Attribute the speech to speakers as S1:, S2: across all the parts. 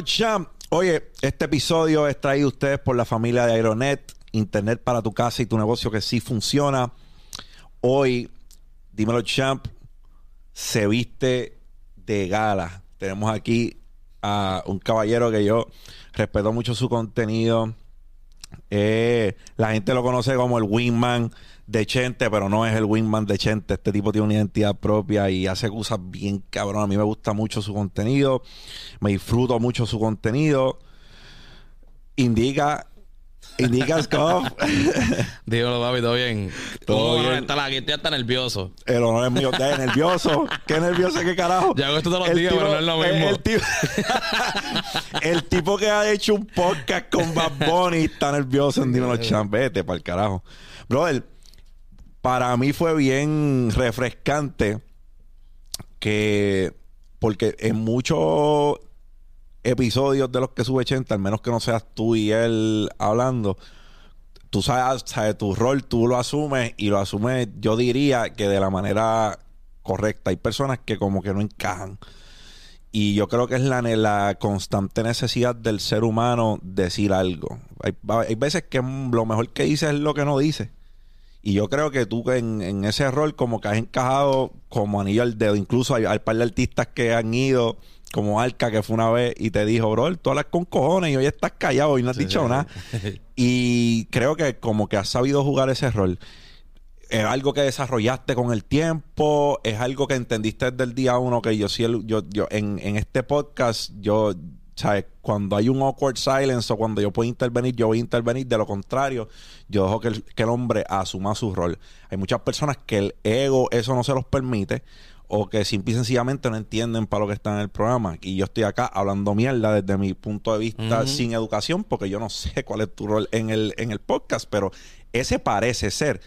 S1: Champ. Oye, este episodio es traído ustedes por la familia de Aeronet, Internet para tu casa y tu negocio que sí funciona. Hoy, Dímelo, champ, se viste de gala. Tenemos aquí a un caballero que yo respeto mucho su contenido. Eh, la gente lo conoce como el Wingman de Chente, pero no es el Wingman de Chente. Este tipo tiene una identidad propia y hace cosas bien cabrón. A mí me gusta mucho su contenido. Me disfruto mucho su contenido. Indica. Indica Scoff.
S2: Dígalo, papi, todo bien.
S1: Todo
S2: ¿Cómo
S1: bien.
S2: Está la aquí está nervioso.
S1: El honor es mío. ¿Qué nervioso? ¿Qué nervioso? ¿Qué carajo?
S2: Yo hago esto todos los días, pero no es lo mismo.
S1: El, tipo, el tipo que ha hecho un podcast con Bad Bunny está nervioso en Dímelo Champ. Vete para el carajo. Brother, para mí fue bien refrescante que... Porque en muchos episodios de los que sube Chente, al menos que no seas tú y él hablando, tú sabes, sabes, tu rol, tú lo asumes y lo asumes, yo diría que de la manera correcta. Hay personas que como que no encajan. Y yo creo que es la, la constante necesidad del ser humano decir algo. Hay, hay veces que lo mejor que dice es lo que no dice. Y yo creo que tú en, en ese rol como que has encajado como anillo al dedo. Incluso hay, hay par de artistas que han ido, como Arca, que fue una vez y te dijo, bro, tú hablas con cojones y hoy estás callado y no has dicho nada. Y creo que como que has sabido jugar ese rol. Es algo que desarrollaste con el tiempo, es algo que entendiste desde el día uno que yo sí, el- yo, yo en, en este podcast, yo, ¿sabes? Cuando hay un awkward silence o cuando yo puedo intervenir, yo voy a intervenir. De lo contrario, yo dejo que el, que el hombre asuma su rol. Hay muchas personas que el ego eso no se los permite o que simple y sencillamente no entienden para lo que está en el programa. Y yo estoy acá hablando mierda desde mi punto de vista sin educación, porque yo no sé cuál es tu rol en el, en el podcast, pero ese parece ser,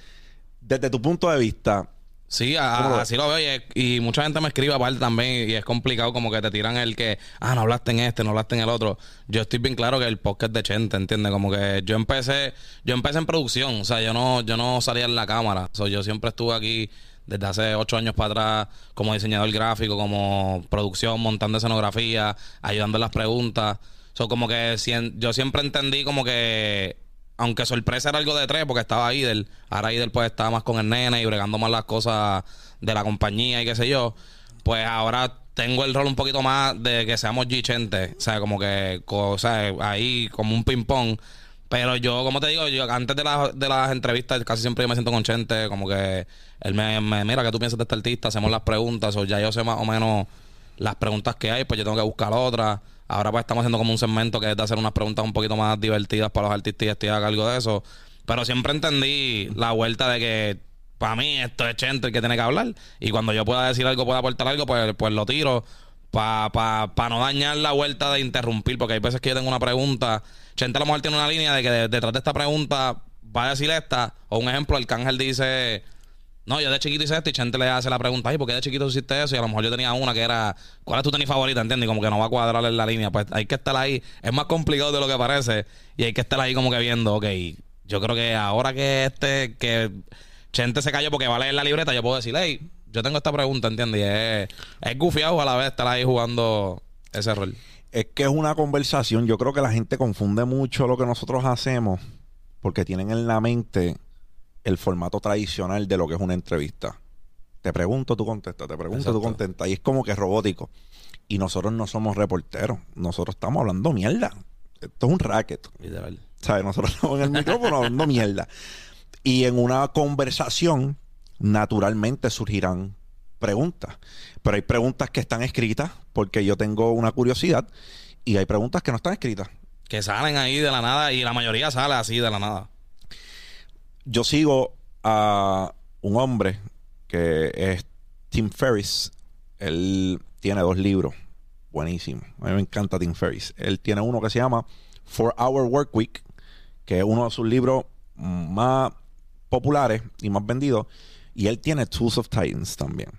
S1: desde tu punto de vista,
S2: Sí, a- así lo veo. Y, mucha gente me escribe aparte también. Y es complicado como que te tiran el que, ah, no hablaste en este, no hablaste en el otro. Yo estoy bien claro que el podcast de Chente, ¿entiendes? Como que yo empecé, yo empecé en producción. O sea, yo no, yo no salía en la cámara. So, yo siempre estuve aquí desde hace ocho años para atrás como diseñador gráfico, como producción, montando escenografía, ayudando en las preguntas. So, como que sien- yo siempre entendí como que aunque sorpresa era algo de tres, porque estaba Idel, ahora Idel pues estaba más con el nene y bregando más las cosas de la compañía y qué sé yo, pues ahora tengo el rol un poquito más de que seamos G-Chente, o sea, como que, o sea, ahí como un ping-pong. Pero yo, como te digo, yo antes de, la- de las entrevistas casi siempre yo me siento con Chente, como que él me, me mira que tú piensas de este artista, hacemos las preguntas, o ya yo sé más o menos las preguntas que hay, pues yo tengo que buscar otras. Ahora pues estamos haciendo como un segmento que es de hacer unas preguntas un poquito más divertidas para los artistas y estoy a de eso. Pero siempre entendí la vuelta de que para mí esto es Chente el que tiene que hablar. Y cuando yo pueda decir algo, pueda aportar algo, pues, pues lo tiro para pa, pa no dañar la vuelta de interrumpir. Porque hay veces que yo tengo una pregunta. Chente a lo mejor tiene una línea de que de- detrás de esta pregunta va a decir esta. O un ejemplo, Arcángel dice... No, yo de chiquito hice esto y Chente le hace la pregunta, ay, ¿por qué de chiquito hiciste eso? Y a lo mejor yo tenía una que era, ¿cuál es tu tenis favorita? ¿Entiendes? Como que no va a cuadrar en la línea. Pues hay que estar ahí. Es más complicado de lo que parece. Y hay que estar ahí como que viendo, ok, yo creo que ahora que este, que Chente se cayó porque va a leer la libreta, yo puedo decir, hey, yo tengo esta pregunta, ¿entiendes? Es gufiado a la vez estar ahí jugando ese rol.
S1: es que es una conversación. Yo creo que la gente confunde mucho lo que nosotros hacemos porque tienen en la mente el formato tradicional de lo que es una entrevista. Te pregunto, tú contestas, te pregunto, tú contestas. Y es como que robótico. Y nosotros no somos reporteros. Nosotros estamos hablando mierda. Esto es un racket.
S2: Literal.
S1: ¿Sabes? Nosotros estamos en el micrófono hablando mierda. Y en una conversación, naturalmente surgirán preguntas. Pero hay preguntas que están escritas porque yo tengo una curiosidad. Y hay preguntas que no están escritas.
S2: Que salen ahí de la nada y la mayoría sale así de la nada.
S1: Yo sigo a un hombre que es Tim Ferriss. Él tiene dos libros. Buenísimo. A mí me encanta Tim Ferriss. Él tiene uno que se llama Four Hour Work Week, que es uno de sus libros más populares y más vendidos. Y él tiene Tools of Titans también.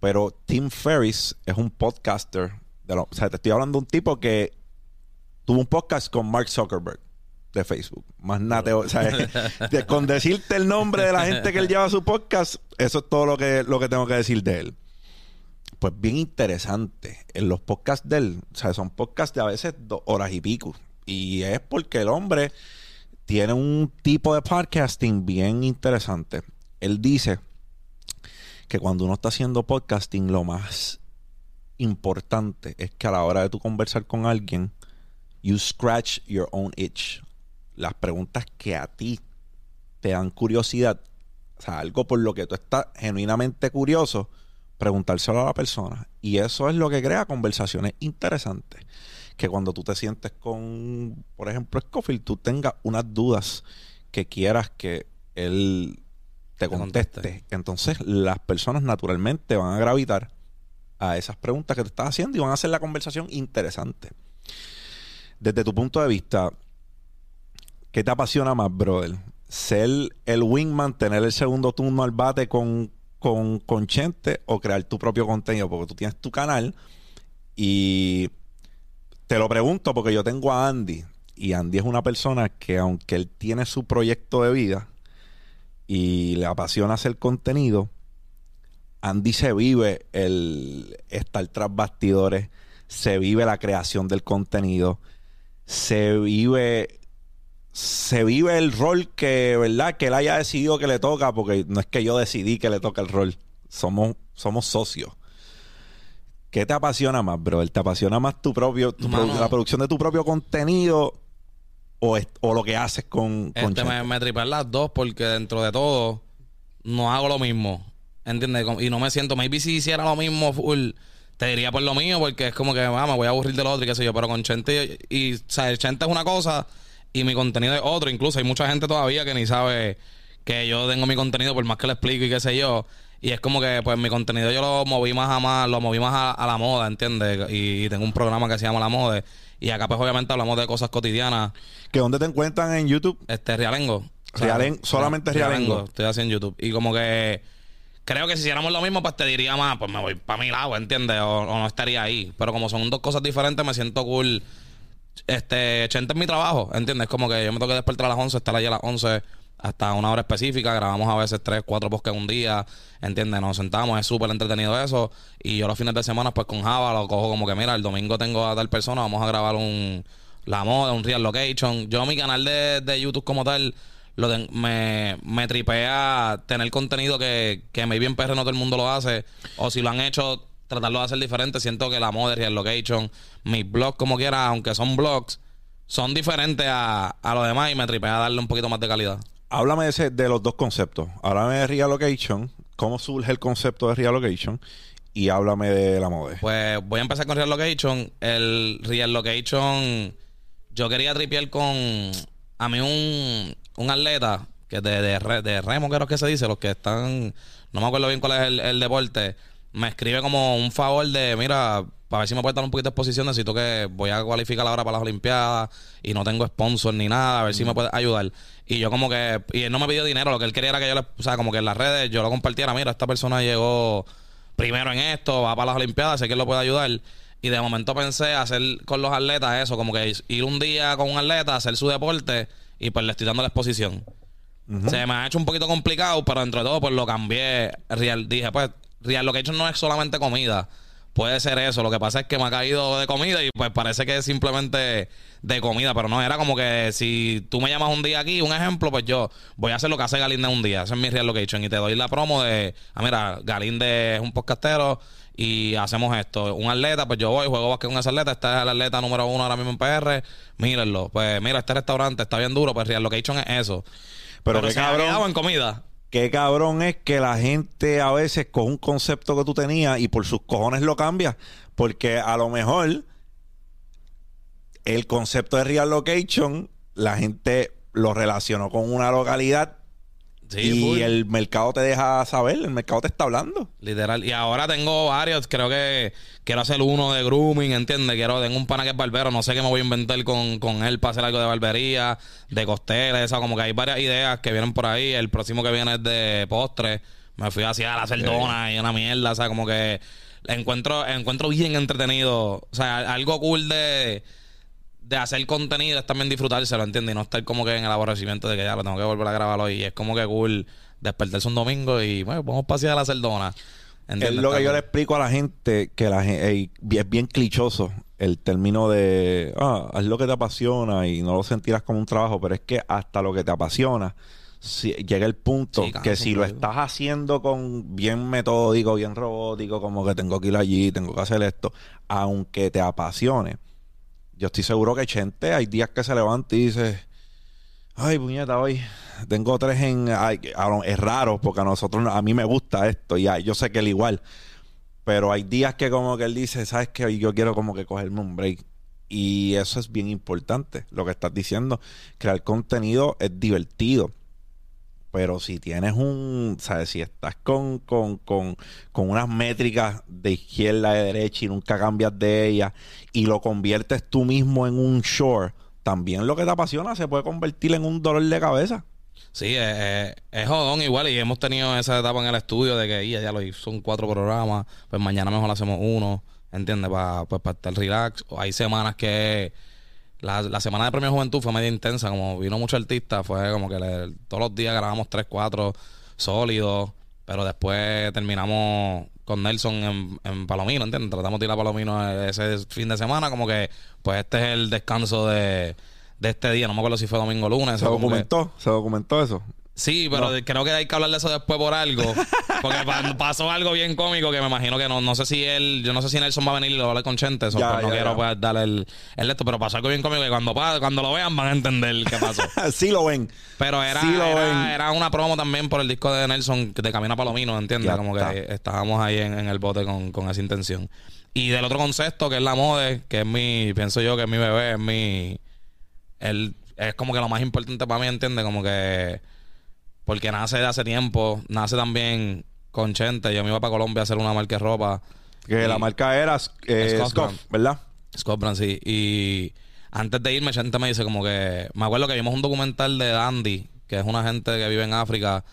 S1: Pero Tim Ferriss es un podcaster. De lo- o sea, te estoy hablando de un tipo que tuvo un podcast con Mark Zuckerberg de Facebook. Más nada, te- o sea, de- con decirte el nombre de la gente que él lleva a su podcast, eso es todo lo que, lo que tengo que decir de él. pues bien interesante. En los podcasts de él, o sea, son podcasts de a veces dos horas y pico. Y es porque el hombre tiene un tipo de podcasting bien interesante. Él dice que cuando uno está haciendo podcasting, lo más importante es que a la hora de tú conversar con alguien, you scratch your own itch. Las preguntas que a ti te dan curiosidad, o sea, algo por lo que tú estás genuinamente curioso, preguntárselo a la persona. Y eso es lo que crea conversaciones interesantes. Que cuando tú te sientes con, por ejemplo, Scofield, tú tengas unas dudas que quieras que él te conteste. Entonces, las personas naturalmente van a gravitar a esas preguntas que te estás haciendo y van a hacer la conversación interesante. Desde tu punto de vista, ¿qué te apasiona más, brother? ¿Ser el wingman, tener el segundo turno al bate con, con, con Chente o crear tu propio contenido? Porque tú tienes tu canal y te lo pregunto porque yo tengo a Andy y Andy es una persona que aunque él tiene su proyecto de vida y le apasiona hacer contenido, Andy se vive el estar tras bastidores, se vive la creación del contenido, se vive se vive el rol que, ¿verdad? Que él haya decidido que le toca, porque no es que yo decidí que le toca el rol. Somos, somos socios. ¿Qué te apasiona más, bro? ¿Te apasiona más tu propio, la producción de tu propio contenido o, o lo que haces con,
S2: con este me, me las dos porque dentro de todo no hago lo mismo. ¿Entiendes? Y no me siento, maybe si hiciera lo mismo full, te diría por lo mío, porque es como que, ah, me voy a aburrir del otro y qué sé yo, pero con Chente, y, o sea, el Chente es una cosa y mi contenido es otro. Incluso hay mucha gente todavía que ni sabe que yo tengo mi contenido, por más que le explico y qué sé yo. Y es como que, pues, mi contenido yo lo moví más a más, lo moví más a, la moda, ¿entiendes? Y, tengo un programa que se llama La Moda. Y acá, pues, obviamente hablamos de cosas cotidianas.
S1: ¿Que dónde te encuentran en YouTube?
S2: Este, Realengo.
S1: solamente Realengo.
S2: Estoy haciendo YouTube. Y como que Creo que si hiciéramos lo mismo, pues te diría más, pues me voy para mi lado, ¿entiendes? O, no estaría ahí. Pero como son dos cosas diferentes, me siento cool. Este, Chente es mi trabajo, ¿entiendes? Como que yo me tengo que despertar a las 11, estar allí a las 11 hasta una hora específica. Grabamos a veces tres, cuatro en un día, ¿entiendes? Nos sentamos, es súper entretenido eso. Y yo los fines de semana, pues con Java lo cojo como que, mira, el domingo tengo a tal persona, vamos a grabar un la moda, un real location. Yo mi canal de, de YouTube como tal lo me, me tripea tener contenido que, que maybe en PR no todo el mundo lo hace. O si lo han hecho, tratarlo de hacer diferente. Siento que la moda, el location, mis blogs como quiera, aunque son blogs, son diferentes a, a los demás y me tripea darle un poquito más de calidad.
S1: Háblame de, ese, de los dos conceptos. Háblame de Real Location, cómo surge el concepto de Real Location y háblame de la moda.
S2: Pues voy a empezar con Real Location. El Real Location, yo quería tripear con a mí un, un atleta que de, de, de remo, creo que se dice, los que están, no me acuerdo bien cuál es el, el deporte, me escribe como un favor de, mira, para ver si me puede dar un poquito de exposición, necesito que voy a cualificar ahora para las Olimpiadas y no tengo sponsor ni nada, a ver si me puede ayudar. Y yo como que, y él no me pidió dinero, lo que él quería era que yo le, o sea, como que en las redes yo lo compartiera, mira, esta persona llegó primero en esto, va para las Olimpiadas, sé que él lo puede ayudar. Y de momento pensé hacer con los atletas eso, como que ir un día con un atleta, hacer su deporte y pues le estoy dando la exposición. Se me ha hecho un poquito complicado, pero dentro de todo pues lo cambié. Real, dije, pues, Real lo que he hecho no es solamente comida. Puede ser eso. Lo que pasa es que me ha caído de comida y pues parece que es simplemente de comida. Pero no, era como que si tú me llamas un día aquí, un ejemplo, pues yo voy a hacer lo que hace Galinde un día. Ese es mi Real Location. Y te doy la promo de, ah, mira, Galinde es un podcastero y hacemos esto. Un atleta, pues yo voy, juego básquet con ese atleta, este es el atleta número uno ahora mismo en PR, mírenlo. Pues mira, este restaurante está bien duro, pues Real Location es eso.
S1: Pero, qué cabrón.
S2: en comida.
S1: Qué cabrón es que la gente a veces con un concepto que tú tenías y por sus cojones lo cambia. Porque a lo mejor el concepto de Real Location, la gente lo relacionó con una localidad y el mercado te deja saber, el mercado te está hablando.
S2: Literal. Y ahora tengo varios, creo que quiero hacer uno de grooming, ¿entiendes? Quiero, tengo un pana que es barbero, no sé qué me voy a inventar con, con él para hacer algo de barbería, de costeles, eso, como que hay varias ideas que vienen por ahí. El próximo que viene es de postre. Me fui hacia la cerdona y una mierda, o sea, como que encuentro, encuentro bien entretenido. O sea, algo cool de de hacer contenido es también disfrutárselo, ¿entiendes? Y no estar como que en el aborrecimiento de que ya lo tengo que volver a grabarlo. Y es como que cool despertarse un domingo y bueno, vamos a pasear a la Cerdona.
S1: Es lo que yo le explico a la gente, que la gente, es bien clichoso el término de, ah, haz lo que te apasiona y no lo sentirás como un trabajo, pero es que hasta lo que te apasiona, si- llega el punto
S2: Sí,
S1: que si lo estás haciendo con bien metódico, bien robótico, como que tengo que ir allí, tengo que hacer esto, aunque te apasione, yo estoy seguro que Chente hay días que se levanta y dice, ay, puñeta, hoy tengo tres en... ay, ah, es raro porque a nosotros, a mí me gusta esto y yo sé que él igual. Pero hay días que como que él dice, ¿sabes qué? Hoy yo quiero como que cogerme un break. Y eso es bien importante, lo que estás diciendo. Crear contenido es divertido. Pero si tienes un, ¿sabes? Si estás con, con, con, con unas métricas de izquierda a derecha y nunca cambias de ellas y lo conviertes tú mismo en un short, también lo que te apasiona se puede convertir en un dolor de cabeza.
S2: Sí, eh, eh, es jodón igual y hemos tenido esa etapa en el estudio de que "Ya, ya lo son cuatro programas, pues mañana mejor hacemos uno, ¿entiendes? Para pues, pa estar relax. O Hay semanas que la, la semana de Premio Juventud fue medio intensa, como vino mucho artista, fue como que le- todos los días grabamos tres, cuatro sólidos, pero después terminamos con Nelson en, en Palomino, ¿entiendes? Tratamos de ir a Palomino ese fin de semana, como que pues este es el descanso de, de este día, no me acuerdo si fue domingo o lunes.
S1: Se
S2: que-
S1: documentó, se documentó eso.
S2: Sí, pero creo que hay que hablar de eso después por algo. Porque pa- pasó algo bien cómico que me imagino que no, no sé si él, yo no sé si Nelson va a venir y lo va a hablar con Chente, eso,
S1: Ya,
S2: pues no
S1: ya,
S2: quiero pues, darle el, el esto, pero pasó algo bien cómico que cuando, cuando lo vean van a entender qué pasó.
S1: sí lo ven.
S2: Pero era,
S1: Sí lo ven.
S2: era, era una promo también por el disco de Nelson de Camino a Palomino, ¿entiendes? Como
S1: está.
S2: que estábamos ahí en, en el bote con, con esa intención. Y del otro concepto, que es la mode, que es mi, pienso yo que es mi bebé, es mi. Él es como que lo más importante para mí, ¿entiendes? Como que. Porque nace de hace tiempo, nace también con Chente. Yo me iba para Colombia a hacer una marca de ropa.
S1: Que
S2: Y-
S1: la marca era eh,
S2: Brand.
S1: ¿verdad?
S2: Scott Brand, sí. Y antes de irme, Chente me dice como que... Me acuerdo que vimos un documental de Dandy, que es una gente que vive en África,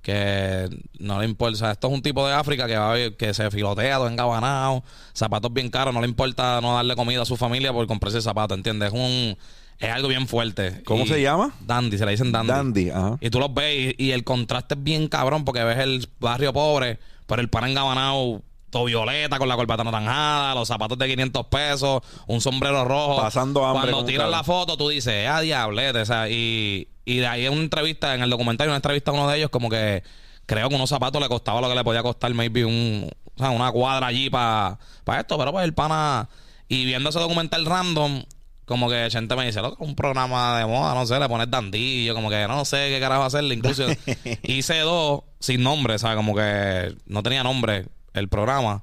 S2: que no le importa... O sea, esto es un tipo de África que, va, que se filotea, todo engabanado, zapatos bien caros, no le importa no darle comida a su familia por comprarse zapatos, ¿entiendes? Es un... Es algo bien fuerte.
S1: ¿Cómo
S2: Y-
S1: se llama?
S2: Dandy, se le dicen Dandy.
S1: Dandy, ajá.
S2: Y tú los ves y, y el contraste es bien cabrón porque ves el barrio pobre, pero el pan engabanado todo violeta con la corbata anaranjada, los zapatos de 500 pesos, un sombrero rojo.
S1: Pasando hambre
S2: Cuando
S1: un
S2: la foto, tú dices, ah, diablete, o sea, y, y de ahí en una entrevista, en el documental, una entrevista a uno de ellos, como que creo que unos zapatos le costaba lo que le podía costar, maybe un, o sea, una cuadra allí para esto, pero pues el pana, y viendo ese documental random, como que gente me dice, loco, un programa de moda, no sé, le pones dandillo, como que no sé qué carajo hacerle. Incluso hice dos sin nombre, ¿sabes? Como que no tenía nombre el programa.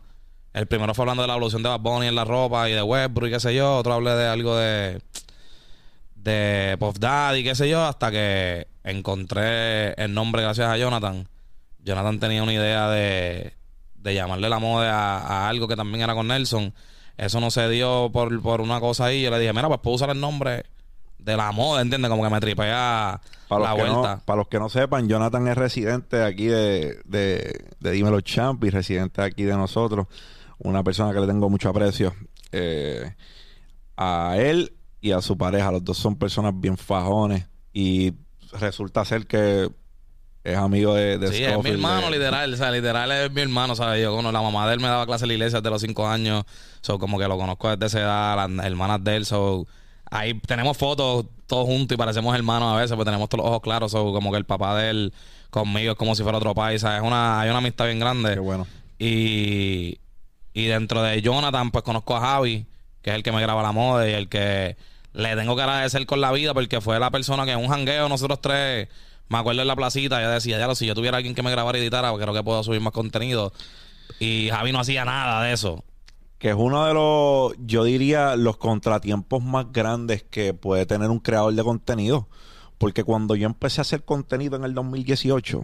S2: El primero fue hablando de la evolución de Bad Bunny en la ropa y de Westbrook y qué sé yo. Otro hablé de algo de de Puff Daddy, qué sé yo, hasta que encontré el nombre gracias a Jonathan. Jonathan tenía una idea de, de llamarle la moda a, a algo que también era con Nelson. Eso no se dio por, por una cosa ahí. Yo le dije, mira, pues puedo usar el nombre de la moda, ¿entiendes? Como que me tripea
S1: Para
S2: la vuelta.
S1: no, para los que no sepan, Jonathan es residente de aquí de, de, de Dímelo Champ y residente aquí de nosotros. Una persona que le tengo mucho aprecio. Eh, a él y a su pareja, los dos son personas bien fajones y resulta ser que es amigo de, de
S2: Sí, es mi hermano,
S1: de-
S2: literal. O sea, literal es mi hermano, ¿sabes? Yo, bueno, la mamá de él me daba clase en la iglesia desde los cinco años. So, como que lo conozco desde esa edad, las hermanas de él. So, ahí tenemos fotos todos juntos y parecemos hermanos a veces, pues tenemos todos los ojos claros. So, como que el papá de él conmigo es como si fuera otro país, ¿sabes? Es una, hay una amistad bien grande.
S1: Qué bueno.
S2: Y, y dentro de Jonathan, pues conozco a Javi, que es el que me graba la moda y el que le tengo que agradecer con la vida porque fue la persona que en un jangueo, nosotros tres, me acuerdo en la placita, yo decía, ya lo, si yo tuviera alguien que me grabara y editara, creo que puedo subir más contenido. Y Javi no hacía nada de eso.
S1: Que es uno de los, yo diría, los contratiempos más grandes que puede tener un creador de contenido. Porque cuando yo empecé a hacer contenido en el 2018,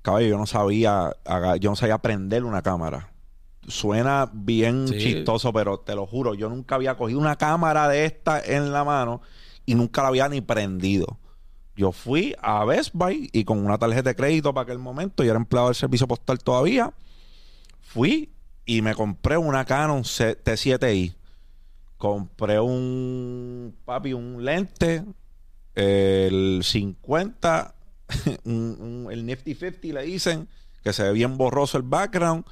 S1: caballo, yo no sabía, yo no sabía prender una cámara. Suena bien
S2: Sí.
S1: chistoso, pero te lo juro, yo nunca había cogido una cámara de esta en la mano y nunca la había ni prendido. Yo fui a Best Buy y con una tarjeta de crédito para aquel momento, yo era empleado del servicio postal todavía, fui y me compré una Canon C- T7i. Compré un, papi, un lente, el 50, un- un- el Nifty 50 le dicen, que se ve bien borroso el background.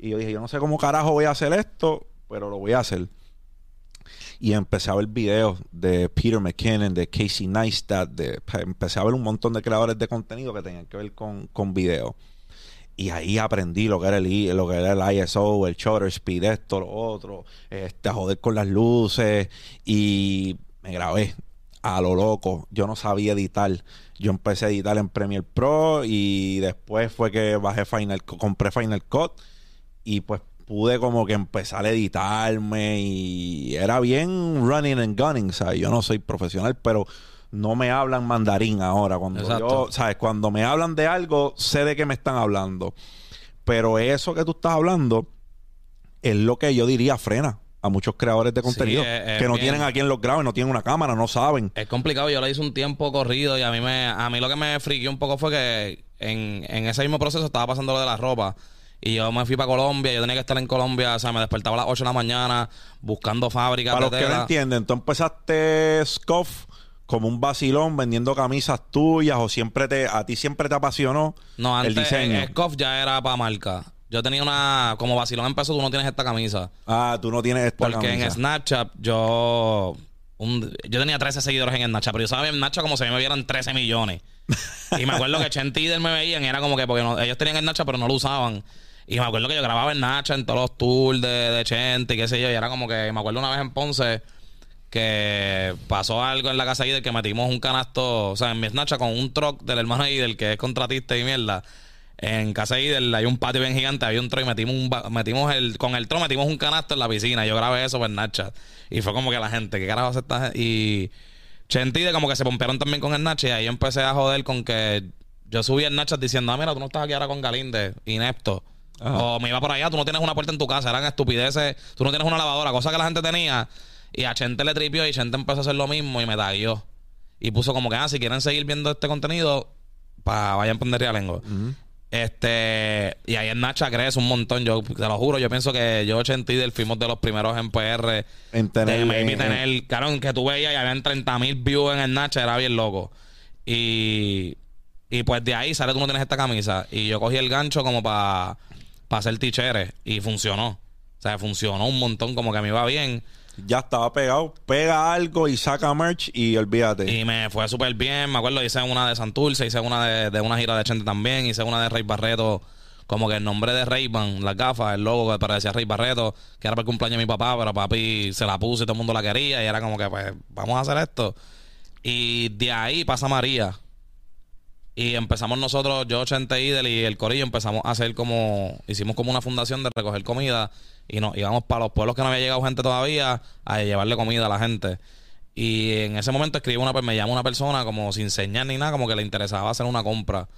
S1: Y yo dije, yo no sé cómo carajo voy a hacer esto, pero lo voy a hacer. Y empecé a ver videos de Peter McKinnon, de Casey Neistat, de, empecé a ver un montón de creadores de contenido que tenían que ver con, con video. Y ahí aprendí lo que era el, lo que era el ISO, el shutter speed, esto, lo otro, este, a joder con las luces. Y me grabé a lo loco. Yo no sabía editar. Yo empecé a editar en Premiere Pro y después fue que bajé Final compré Final Cut y pues pude como que empezar a editarme y era bien running and gunning, ¿sabes? Yo no soy profesional, pero no me hablan mandarín ahora. Cuando
S2: Exacto.
S1: yo, ¿sabes? Cuando me hablan de algo, sé de qué me están hablando. Pero eso que tú estás hablando es lo que yo diría frena a muchos creadores de contenido
S2: es- es
S1: que no
S2: bien-
S1: tienen a quien los grabe, no tienen una cámara, no saben.
S2: Es complicado, yo lo hice un tiempo corrido y a mí me a mí lo que me friqueó un poco fue que en, en ese mismo proceso estaba pasando lo de la ropa y yo me fui para Colombia, yo tenía que estar en Colombia, o sea, me despertaba a las 8 de la mañana buscando fábricas
S1: Para
S2: de
S1: los que no entienden, tú empezaste Scoff como un vacilón vendiendo camisas tuyas o siempre te a ti siempre te apasionó
S2: No, antes
S1: el diseño.
S2: eh, Scoff ya era para marca. Yo tenía una como vacilón empezó, tú no tienes esta camisa.
S1: Ah, tú no tienes esta
S2: Porque
S1: camisa.
S2: en Snapchat yo un- yo tenía 13 seguidores en Snapchat, pero yo sabía en Snapchat como si me vieran 13 millones. y me acuerdo que Chente y Del me veían y era como que porque no- ellos tenían Snapchat pero no lo usaban. Y me acuerdo que yo grababa en Snapchat en todos los tours de, de Chente y qué sé yo. Y era como que me acuerdo una vez en Ponce que pasó algo en la casa de Idel que metimos un canasto, o sea, en mi Snapchat con un truck del hermano de Idel que es contratista y mierda. En casa de Idel hay un patio bien gigante, había un truck y metimos, un, metimos el, con el truck metimos un canasto en la piscina. Yo grabé eso por Snapchat. Y fue como que la gente, ¿qué carajo hace esta gente? Y Chentide como que se pompearon también con el Snapchat y ahí empecé a joder con que yo subí el Snapchat diciendo, ah, mira, tú no estás aquí ahora con Galinde, inepto.
S1: Ajá.
S2: O me iba por allá, tú no tienes una puerta en tu casa, eran estupideces, tú no tienes una lavadora, cosa que la gente tenía. Y a Chente le tripió y Chente empezó a hacer lo mismo y me taguió. Y puso como que, ah, si quieren seguir viendo este contenido, pa, vayan a poner Realengo. Este, y ahí en Nacha crece un montón. Yo te lo juro, yo pienso que yo, Chente y del fuimos de los primeros en PR.
S1: En tener-
S2: de maybe
S1: en-
S2: tener, claro, que tú veías y habían 30 mil views en el Nacha, era bien loco. Y, y pues de ahí sale tú no tienes esta camisa. Y yo cogí el gancho como para hacer ticheres y funcionó. O sea, funcionó un montón, como que me iba bien.
S1: Ya estaba pegado, pega algo y saca merch y olvídate.
S2: Y me fue súper bien. Me acuerdo, hice una de Santurce, hice una de, de una gira de Chente también, hice una de Rey Barreto, como que el nombre de Ray-Ban, las gafas, el logo que parecía Rey Barreto, que era para el cumpleaños de mi papá, pero papi se la puso y todo el mundo la quería. Y era como que, pues, vamos a hacer esto. Y de ahí pasa María. Y empezamos nosotros, yo, Chente Idel y el Corillo, empezamos a hacer como, hicimos como una fundación de recoger comida y nos íbamos para los pueblos que no había llegado gente todavía a llevarle comida a la gente. Y en ese momento escribo una, me llama una persona como sin señal ni nada, como que le interesaba hacer una compra.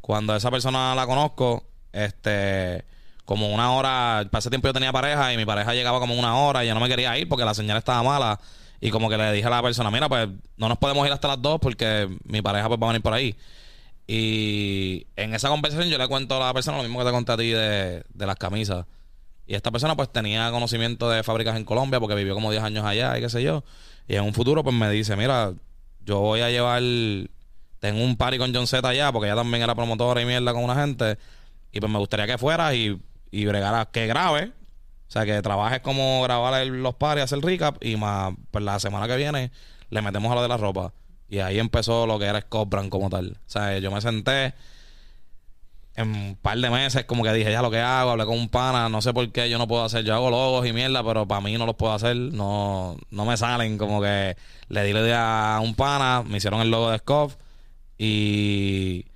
S2: Cuando esa persona la conozco, este, como una hora, para ese tiempo yo tenía pareja y mi pareja llegaba como una hora y yo no me quería ir porque la señal estaba mala. Y como que le dije a la persona, mira, pues no nos podemos ir hasta las dos porque mi pareja pues va a venir por ahí. Y en esa conversación yo le cuento a la persona lo mismo que te conté a ti de, de las camisas. Y esta persona pues tenía conocimiento de fábricas en Colombia porque vivió como 10 años allá y qué sé yo. Y en un futuro pues me dice, mira, yo voy a llevar, tengo un party con John Z allá porque ella también era promotora y mierda con una gente. Y pues me gustaría que fueras y, y bregaras, que grabe. O sea, que trabajes como grabar los paris, hacer recap y más, pues la semana que viene le metemos a lo de la ropa. Y ahí empezó lo que era Scott como tal. O sea, yo me senté en un par de meses como que dije ya lo que hago, hablé con un pana, no sé por qué yo no puedo hacer, yo hago logos y mierda, pero para mí no los puedo hacer, no, no me salen, como que le di la idea a un pana, me hicieron el logo de Scoff y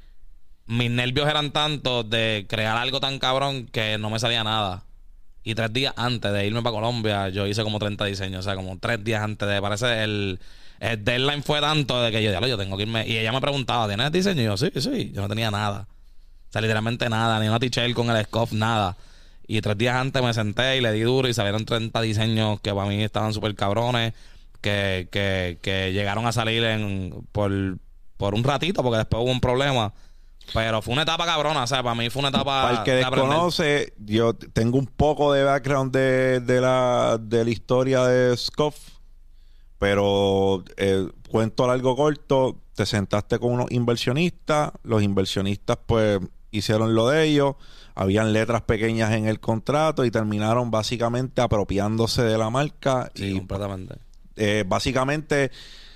S2: mis nervios eran tantos de crear algo tan cabrón que no me salía nada. Y tres días antes de irme para Colombia, yo hice como 30 diseños. O sea, como tres días antes de. Parece el. El deadline fue tanto de que yo, diablo, yo tengo que irme. Y ella me preguntaba, ¿tienes diseño? Y yo, sí, sí. Yo no tenía nada. O sea, literalmente nada. Ni una t-shirt con el scoff, nada. Y tres días antes me senté y le di duro y salieron 30 diseños que para mí estaban súper cabrones. Que, que, que llegaron a salir en, por, por un ratito porque después hubo un problema. Pero fue una etapa cabrona. O sea, para mí fue una etapa.
S1: Para el que
S2: de aprender.
S1: desconoce, yo tengo un poco de background de, de la, de la historia de Scoff, pero eh, cuento largo corto, te sentaste con unos inversionistas, los inversionistas pues hicieron lo de ellos, habían letras pequeñas en el contrato y terminaron básicamente apropiándose de la marca
S2: Sí,
S1: y
S2: completamente.
S1: eh, básicamente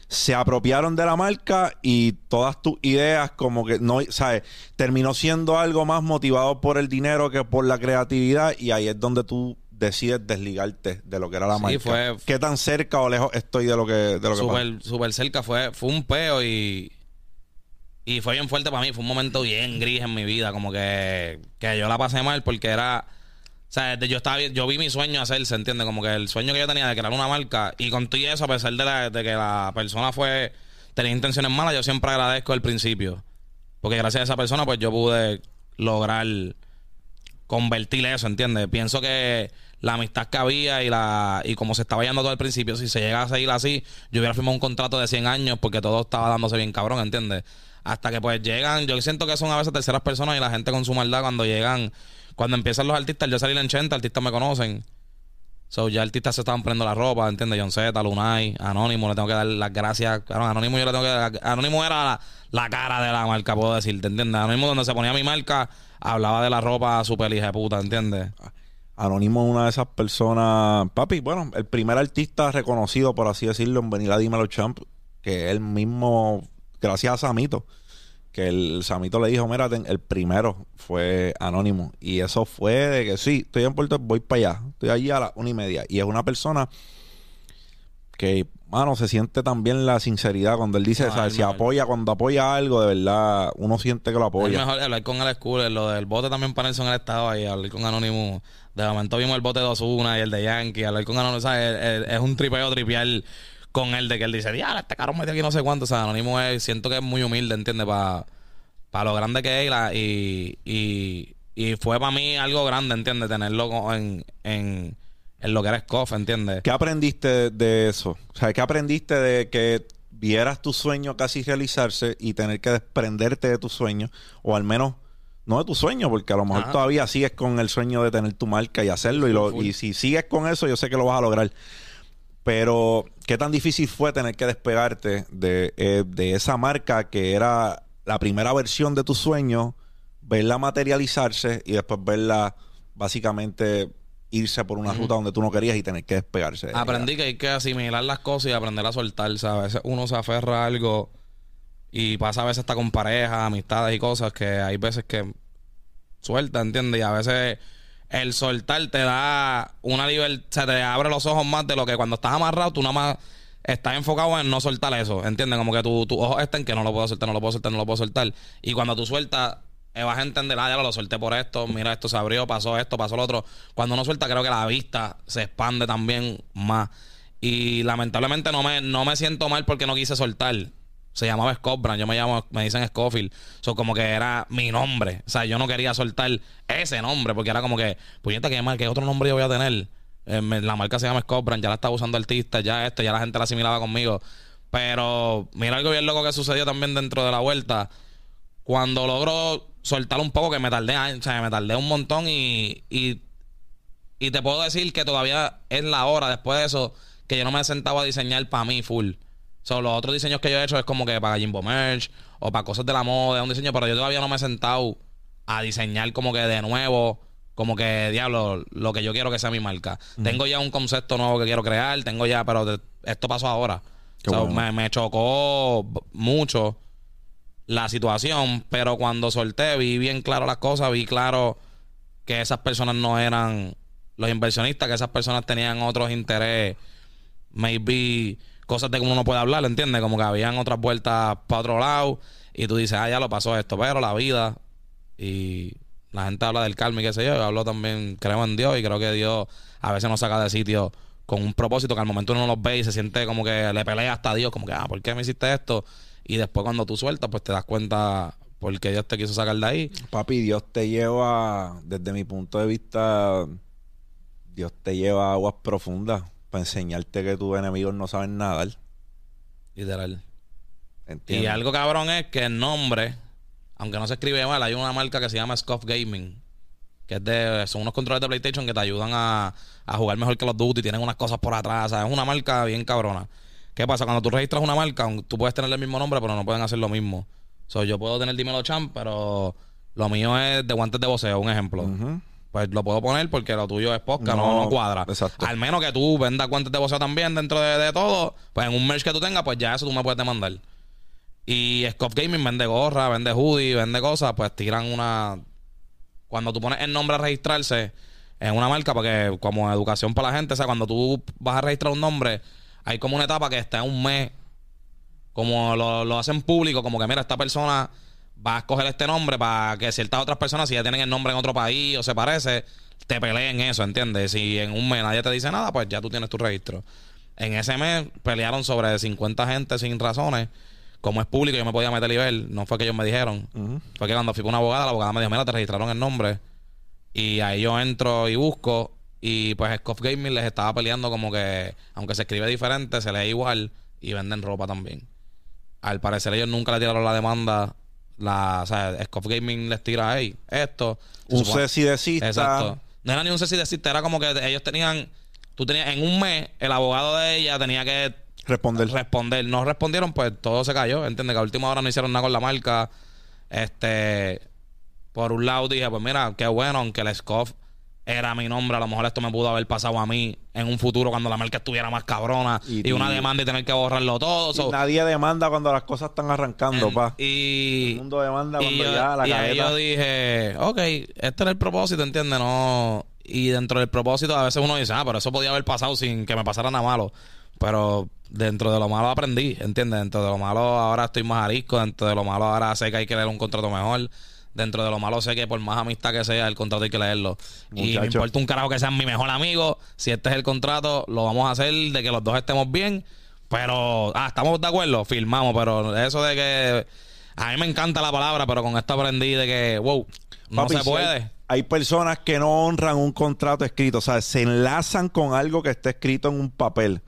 S1: se apropiaron de la marca y todas tus ideas como que no, ¿sabes? Terminó siendo algo más motivado por el dinero que por la creatividad y ahí es donde tú decides desligarte de lo que era la
S2: Sí,
S1: marca.
S2: fue-
S1: ¿Qué tan cerca o lejos estoy de lo que de lo que
S2: super cerca fue, fue un peo y. Y fue bien fuerte para mí. Fue un momento bien gris en mi vida. Como que, que yo la pasé mal porque era. O sea, yo estaba yo vi mi sueño hacerse, ¿entiendes? Como que el sueño que yo tenía de crear una marca. Y con todo eso, a pesar de, la- de que la persona fue. tenía intenciones malas, yo siempre agradezco al principio. Porque gracias a esa persona, pues yo pude lograr convertir eso, ¿entiendes? Pienso que la amistad que había y la y como se estaba yendo todo al principio, si se llega a seguir así, yo hubiera firmado un contrato de 100 años porque todo estaba dándose bien cabrón, ¿entiendes? Hasta que pues llegan, yo siento que son a veces terceras personas y la gente con su maldad cuando llegan, cuando empiezan los artistas, yo salí en Chenta, artistas me conocen. So, ya artistas se estaban poniendo la ropa, ¿entiendes? John Z, Lunay, Anónimo, le tengo que dar las gracias. Claro, Anónimo yo le tengo que dar. Anónimo era la, cara de la marca, puedo decir, ¿te entiendes? Anónimo donde se ponía mi marca, hablaba de la ropa super hija de puta, ¿entiendes?
S1: Anónimo es una de esas personas, papi, bueno, el primer artista reconocido, por así decirlo, en venir a Dímelo Champ, que él mismo, gracias a Samito, que el Samito le dijo, mira, el primero fue Anónimo. Y eso fue de que sí, estoy en Puerto, voy para allá, estoy allí a las una y media. Y es una persona que, mano, se siente también la sinceridad cuando él dice,
S2: No,
S1: si
S2: mejor.
S1: apoya, cuando apoya algo, de verdad, uno siente que lo
S2: Es
S1: apoya.
S2: mejor hablar con el school, lo del bote también para Nelson el estado ahí, hablar con Anónimo. De momento vimos el bote de Osuna y el de Yankee, hablar con Anónimo, ¿sabes? Es, es un tripeo tripial con él de que él dice, ya, este caro metió aquí no sé cuánto. O sea, Anónimo es, siento que es muy humilde, ¿entiendes? Para lo grande que es y, la- y, y, y fue para mí algo grande, ¿entiendes? Tenerlo en, en, en lo que era Scoff, ¿entiendes?
S1: ¿Qué aprendiste de, eso? O sea, ¿qué aprendiste de que vieras tu sueño casi realizarse y tener que desprenderte de tu sueño? O al menos, no de tu sueño, porque a lo mejor
S2: Ajá.
S1: todavía sigues con el sueño de tener tu marca y hacerlo. Y, lo, y si sigues con eso, yo sé que lo vas a lograr. Pero, ¿qué tan difícil fue tener que despegarte de, eh, de esa marca que era la primera versión de tu sueño, verla materializarse y después verla básicamente irse por una ruta donde tú no querías y tener que despegarse? de ella?
S2: Aprendí que hay que asimilar las cosas y aprender a soltar, ¿sabes? A veces uno se aferra a algo y pasa a veces hasta con parejas, amistades y cosas que hay veces que suelta, ¿entiendes? Y a veces el soltar te da una libertad, te abre los ojos más de lo que cuando estás amarrado tú nada más estás enfocado en no soltar eso, ¿entiendes? Como que tu, tu ojo está en que no lo puedo soltar, no lo puedo soltar, no lo puedo soltar. Y cuando tú sueltas, eh, vas a entender, ah, ya lo solté por esto, mira, esto se abrió, pasó esto, pasó lo otro. Cuando uno suelta, creo que la vista se expande también más. Y lamentablemente no me, no me siento mal porque no quise soltar. Se llamaba Scott Brand, yo me llamo, me dicen Scofield. So, como que era mi nombre. O sea, yo no quería soltar ese nombre porque era como que, puñeta, ¿qué, mar- qué otro nombre yo voy a tener? Eh, me- la marca se llama Scott Brand, ya la estaba usando artistas, ya esto, ya la gente la asimilaba conmigo. Pero mira algo bien loco que sucedió también dentro de la vuelta. Cuando logro soltar un poco, que me tardé, o sea, me tardé un montón y, y y te puedo decir que todavía es la hora después de eso que yo no me he sentado a diseñar para mí full. So, los otros diseños que yo he hecho es como que para Jimbo Merch o para cosas de la moda, un diseño, pero yo todavía no me he sentado a diseñar como que de nuevo, como que diablo, lo que yo quiero que sea mi marca. Tengo ya un concepto nuevo que quiero crear, tengo ya, pero de- esto pasó ahora.
S1: Qué
S2: So,
S1: bueno.
S2: me, me chocó mucho la situación, pero cuando solté vi bien claro las cosas, vi claro que esas personas no eran los inversionistas, que esas personas tenían otros intereses, maybe cosas de que uno no puede hablar, ¿entiendes? Como que habían otras vueltas para otro lado y tú dices, ah, ya lo pasó esto, pero la vida y la gente habla del karma y qué sé yo, yo hablo también, creo en Dios y creo que Dios a veces nos saca de sitio con un propósito que al momento uno los ve y se siente como que le pelea hasta Dios, como que, ah, ¿por qué me hiciste esto? Y después cuando tú sueltas, pues te das cuenta por qué Dios te quiso sacar de ahí.
S1: Papi, Dios te lleva, desde mi punto de vista, Dios te lleva a aguas profundas para enseñarte que tus enemigos no saben nadar.
S2: Literal.
S1: ¿Entiendes?
S2: Y algo cabrón es que el nombre, aunque no se escribe mal, hay una marca que se llama Scoff Gaming. Que es de, son unos controles de PlayStation que te ayudan a, a jugar mejor que los Duty. Tienen unas cosas por atrás. o sea, Es una marca bien cabrona. ¿Qué pasa? Cuando tú registras una marca, tú puedes tener el mismo nombre, pero no pueden hacer lo mismo. So, yo puedo tener Dímelo Champ, pero Lo mío es de guantes de voceo, un ejemplo. Pues lo puedo poner porque lo tuyo es podcast, no,
S1: No,
S2: no cuadra.
S1: exacto.
S2: Al menos que tú vendas guantes de voceo también dentro de, de todo, pues en un merch que tú tengas, pues ya eso tú me puedes demandar. Y Scoff Gaming vende gorra, vende hoodie, vende cosas, pues tiran una. Cuando tú pones el nombre a registrarse en una marca, porque como educación para la gente, o sea, cuando tú vas a registrar un nombre, hay como una etapa que está en un mes, como lo, lo hacen público, como que mira, esta persona va a escoger este nombre para que ciertas otras personas, si ya tienen el nombre en otro país o se parece, te peleen eso, ¿entiendes? Si en un mes nadie te dice nada, pues ya tú tienes tu registro. En ese mes pelearon sobre 50 gente sin razones. Como es público, yo me podía meter y ver. No fue que ellos me dijeron. Fue que cuando fui con una abogada, la abogada me dijo, mira, te registraron el nombre. Y ahí yo entro y busco. Y pues Scoff Gaming les estaba peleando como que, aunque se escribe diferente, se lee igual y venden ropa también. Al parecer ellos nunca le tiraron la demanda. La, o sea, Scoff Gaming les tira ahí esto.
S1: Un cesi de cista.
S2: Exacto. No era ni un cesi de cita, era como que ellos tenían, tú tenías, en un mes, el abogado de ella tenía que
S1: Responder.
S2: responder. No respondieron, pues todo se cayó. ¿Entiendes? Que a última hora no hicieron nada con la marca. Este, por un lado dije, pues mira, qué bueno, aunque el Scoff era mi nombre, a lo mejor esto me pudo haber pasado a mí en un futuro cuando la marca estuviera más cabrona y,
S1: Y-
S2: una demanda y tener que borrarlo todo.
S1: Y
S2: so-
S1: nadie demanda cuando las cosas están arrancando,
S2: en-
S1: pa.
S2: Y,
S1: El mundo demanda cuando
S2: yo,
S1: ya la
S2: y yo dije, ok, este era el propósito, ¿entiendes? No. Y dentro del propósito, a veces uno dice, ah, pero eso podía haber pasado sin que me pasara nada malo. Pero dentro de lo malo aprendí, ¿entiendes? Dentro de lo malo ahora estoy más arisco, dentro de lo malo ahora sé que hay que leer un contrato mejor. Dentro de lo malo sé que por más amistad que sea, el contrato hay que leerlo. Y me importa un carajo que sean mi mejor amigo. Si este es el contrato, lo vamos a hacer de que los dos estemos bien. Pero, ah, estamos de acuerdo, firmamos. Pero eso de que. A mí me encanta la palabra, pero con esto aprendí de que, wow, no
S1: Papi,
S2: se
S1: si
S2: puede.
S1: Hay, hay personas que no honran un contrato escrito, o sea, se enlazan con algo que está escrito en un papel.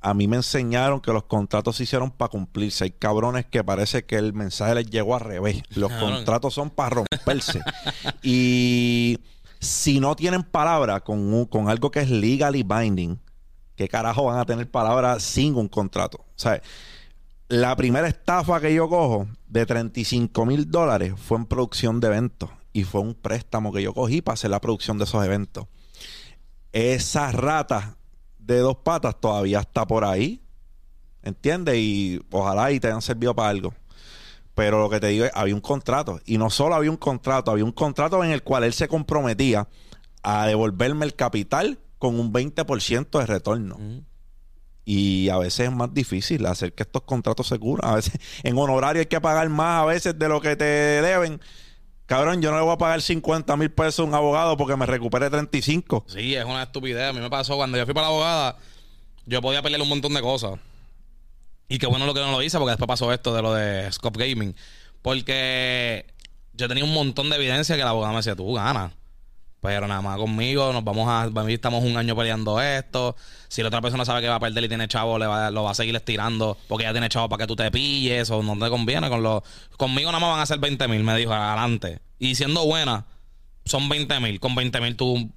S1: A mí me enseñaron que los contratos se hicieron para cumplirse. Hay cabrones que parece que el mensaje les llegó al revés. Los contratos son para romperse. y si no tienen palabra con, un- con algo que es legally binding, ¿qué carajo van a tener palabra sin un contrato? O sea, la primera estafa que yo cojo de 35 mil dólares fue en producción de eventos. Y fue un préstamo que yo cogí para hacer la producción de esos eventos. Esa rata de dos patas todavía está por ahí. ¿Entiendes? Y ojalá y te hayan servido para algo. Pero lo que te digo es, había un contrato. Y no solo había un contrato, había un contrato en el cual él se comprometía a devolverme el capital con un 20% de retorno. Y a veces es más difícil hacer que estos contratos se curan. A veces en honorario hay que pagar más a veces de lo que te deben. Cabrón, yo no le voy a pagar 50 mil pesos a un abogado porque me recupere 35.
S2: Sí, es una estupidez. A mí me pasó cuando yo fui para la abogada, yo podía pelear un montón de cosas. Y qué bueno lo que no lo hice, porque después pasó esto de lo de Scope Gaming. Porque yo tenía un montón de evidencia que la abogada me decía, tú ganas. Pero nada más conmigo, nos vamos a. Estamos un año peleando esto. Si la otra persona sabe que va a perder y tiene chavo, le va, lo va a seguir estirando porque ya tiene chavo para que tú te pilles o no te conviene. Con los, conmigo nada más van a ser 20 mil, me dijo, adelante. Y siendo buena, son 20 mil. Con 20 mil tú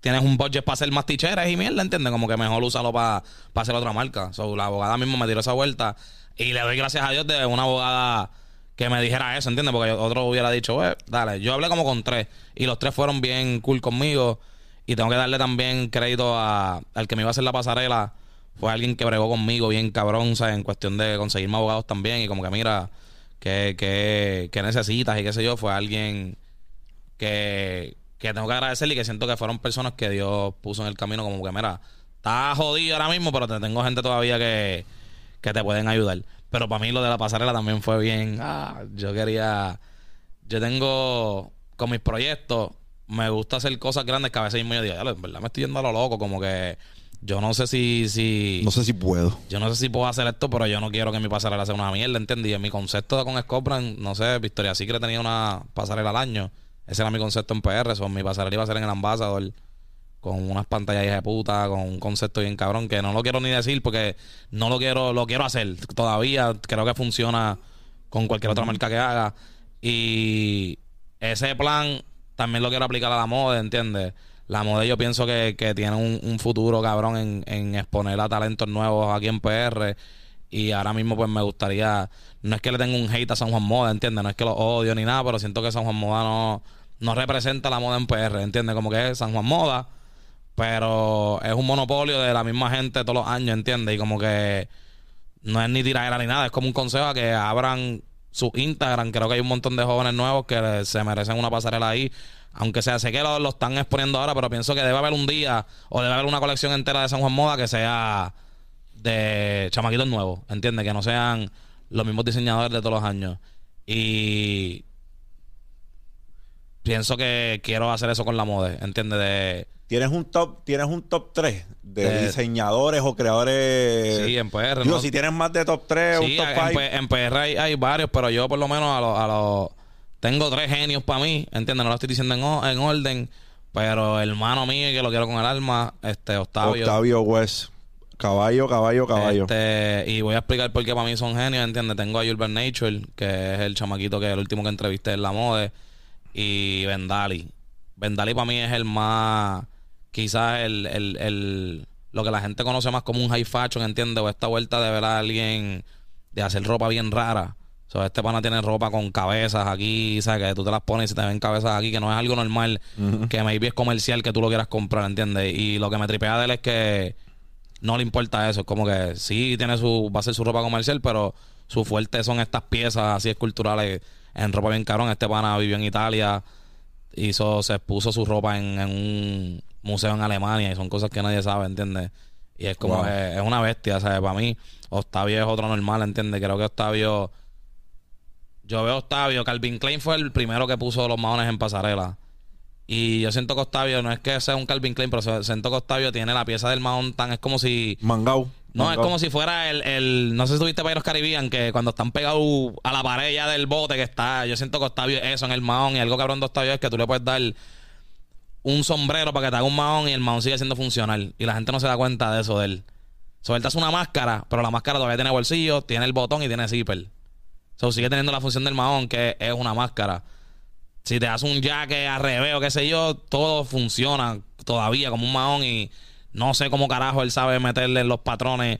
S2: tienes un budget para hacer más ticheras y mierda, ¿entiendes? Como que mejor úsalo para hacer otra marca. So, la abogada mismo me tiró esa vuelta y le doy gracias a Dios de una abogada que me dijera eso, ¿entiendes? Porque otro hubiera dicho, "Eh, dale, yo hablé como con tres y los tres fueron bien cool conmigo y tengo que darle también crédito a, al que me iba a hacer la pasarela. Fue alguien que bregó conmigo bien cabrón, ¿sabes? En cuestión de conseguirme abogados también y como que mira, que, que, que necesitas y qué sé yo, fue alguien que, que tengo que agradecerle y que siento que fueron personas que Dios puso en el camino como que, mira, estás jodido ahora mismo, pero te tengo gente todavía que, que te pueden ayudar. Pero para mí lo de la pasarela también fue bien. Ah, yo quería. Yo tengo. Con mis proyectos, me gusta hacer cosas grandes que a veces yo digo, "Ya, en verdad me estoy yendo a lo loco. Como que yo no sé si. si
S1: No sé si puedo.
S2: yo no sé si puedo hacer esto, pero yo no quiero que mi pasarela sea una mierda, ¿entendí? Mi concepto con Scotland, no sé, Victoria Secret tenía una pasarela al año. Ese era mi concepto en PR. Son mi pasarela iba a ser en el Ambassador. Con unas pantallas de puta, con un concepto bien cabrón, que no lo quiero ni decir porque no lo quiero, lo quiero hacer. Todavía creo que funciona con cualquier otra marca que haga. Y ese plan también lo quiero aplicar a la moda, ¿entiendes? La moda yo pienso que, que tiene un, un futuro cabrón en, en exponer a talentos nuevos aquí en PR Y ahora mismo, pues me gustaría. No es que le tenga un hate a San Juan Moda, ¿entiendes? No es que lo odio ni nada, pero siento que San Juan Moda no, no representa la moda en PR, ¿entiendes? Como que es San Juan Moda, pero es un monopolio de la misma gente todos los años, ¿entiendes? Y como que no es ni tiradera ni nada, es como un consejo a que abran su Instagram. Creo que hay un montón de jóvenes nuevos que se merecen una pasarela ahí. Aunque sea, sé que lo, lo están exponiendo ahora, pero pienso que debe haber un día o debe haber una colección entera de San Juan Moda que sea de chamaquitos nuevos, ¿entiendes? Que no sean los mismos diseñadores de todos los años. Y pienso que quiero hacer eso con la moda, ¿entiendes? De,
S1: ¿Tienes un top, tienes un top 3 de,
S2: De-
S1: diseñadores o creadores?
S2: sí, en PR.
S1: Digo,
S2: ¿no?
S1: si tienes más de top 3
S2: Sí,
S1: un top
S2: en,
S1: 5.
S2: P- en PR hay, hay varios, pero yo por lo menos a los... A los tengo tres genios para mí, ¿entiendes? No lo estoy diciendo en, en orden, pero hermano mío que lo quiero con el alma, este Octavio.
S1: Octavio West. Caballo, caballo, caballo.
S2: Este, y voy a explicar por qué para mí son genios, ¿entiendes? Tengo a Urban Nature, que es el chamaquito que el último que entrevisté en la moda, y Vendali. Vendali para mí es el más, quizás el, el, el, lo que la gente conoce más como un high fashion, ¿entiendes? O esta vuelta de ver a alguien de hacer ropa bien rara. O sea, este pana tiene ropa con cabezas aquí, ¿sabes? Que tú te las pones y se te ven cabezas aquí, que no es algo normal, que maybe es comercial que tú lo quieras comprar, ¿entiendes? Y lo que me tripea de él es que no le importa eso. Es como que sí tiene su, va a ser su ropa comercial, pero su fuerte son estas piezas así esculturales en ropa bien cabrón. Este pana vivió en Italia, hizo, se puso su ropa en, en un museo en Alemania y son cosas que nadie sabe, ¿entiendes? Y es como,
S1: Wow.
S2: es, es una bestia, ¿sabes? Para mí, Octavio es otro normal, ¿entiendes? Creo que Octavio, yo veo a Octavio, Calvin Klein fue el primero que puso los maones en pasarela. Y yo siento que Octavio, no es que sea un Calvin Klein, pero siento que Octavio tiene la pieza del mahón tan, es como si...
S1: Mangau.
S2: No, es como si fuera el, el no sé si tuviste Pirates Caribbean, que cuando están pegados a la pared ya del bote que está, yo siento que Octavio es eso en el mahón y algo cabrón de Octavio es que tú le puedes dar un sombrero para que te haga un mahón y el mahón sigue siendo funcional y la gente no se da cuenta de eso de él. Sueltas una máscara, pero la máscara todavía tiene bolsillo, tiene el botón y tiene zipper. So, sigue teniendo la función del mahón, que es una máscara. Si te haces un jaque al revés o qué sé yo, todo funciona todavía como un mahón y no sé cómo carajo él sabe meterle en los patrones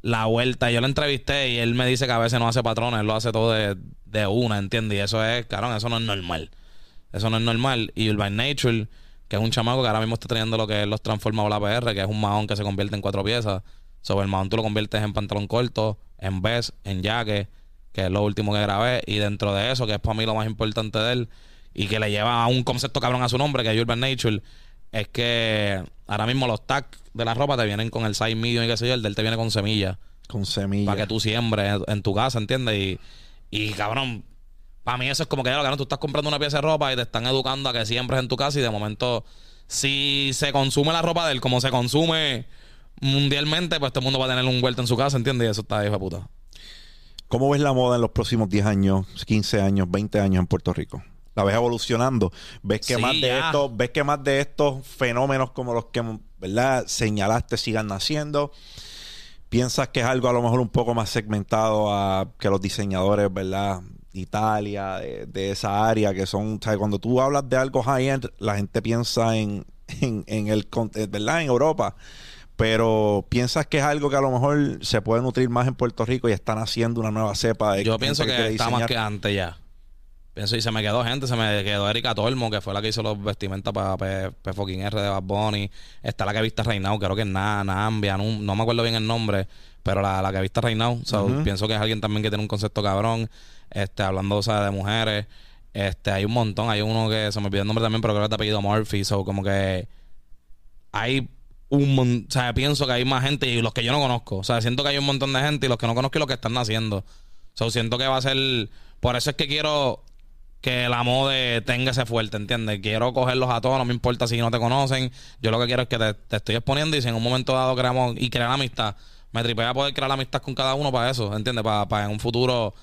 S2: la vuelta. Yo lo entrevisté y él me dice que a veces no hace patrones, él lo hace todo de, de una, ¿entiendes? Y eso es, cabrón, eso no es normal. Eso no es normal. Y Urban Nature, que es un chamaco que ahora mismo está trayendo lo que es los Transforma o la PR, que es un mahón que se convierte en cuatro piezas. Sobre el mahón tú lo conviertes en pantalón corto, en vest, en jaque, que es lo último que grabé. Y dentro de eso, que es para mí lo más importante de él, y que le lleva a un concepto cabrón a su nombre, que es Urban Nature, es que ahora mismo los tags de la ropa te vienen con el size medium y qué sé yo, el de él te viene con semillas
S1: Con semilla.
S2: para que tú siembres en, en tu casa, ¿entiendes? Y, y cabrón, para mí eso es como que, cabrón, tú estás comprando una pieza de ropa y te están educando a que siembres en tu casa y de momento, si se consume la ropa de él como se consume mundialmente, pues todo el mundo va a tener un huerto en su casa, ¿entiendes? Y eso está hijo de puta.
S1: ¿Cómo ves la moda en los próximos 10 años, 15 años, 20 años en Puerto Rico? ¿La ves evolucionando? ¿Ves que
S2: Sí,
S1: más de
S2: ya.
S1: estos, ves que más de estos fenómenos como los que, ¿verdad? señalaste sigan naciendo? ¿Piensas que es algo a lo mejor un poco más segmentado a que los diseñadores, ¿verdad? Italia, de, de esa área, que son, o sea, cuando tú hablas de algo high-end, la gente piensa en, en, en el, eh, ¿verdad? En Europa. Pero piensas que es algo que a lo mejor se puede nutrir más en Puerto Rico y están haciendo una nueva cepa de
S2: Yo pienso que está más que antes ya. Pienso, y se me quedó gente, se me quedó Erika Tormo, que fue la que hizo los vestimentas para P, P fucking R de Bad Bunny. Está la que viste Reinao, creo que es Na- Nambia, no, no me acuerdo bien el nombre, pero la, la que viste Reinao. Pienso que es alguien también que tiene un concepto cabrón, este, hablando o sea, de mujeres. Este, hay un montón, hay uno que se me olvidó el nombre también, pero creo que de apellido Murphy, so como que hay un mon- o sea, pienso que hay más gente y los que yo no conozco. O sea, siento que hay un montón de gente y los que no conozco y los que están naciendo. So, siento que va a ser. Por eso es que quiero que la moda tenga ese fuerte, ¿entiendes? Quiero cogerlos a todos, no me importa si no te conocen. Yo lo que quiero es que te, te estoy exponiendo y si en un momento dado creamos y crear amistad, me tripea poder crear amistad con cada uno para eso, ¿entiendes? Para, para en un futuro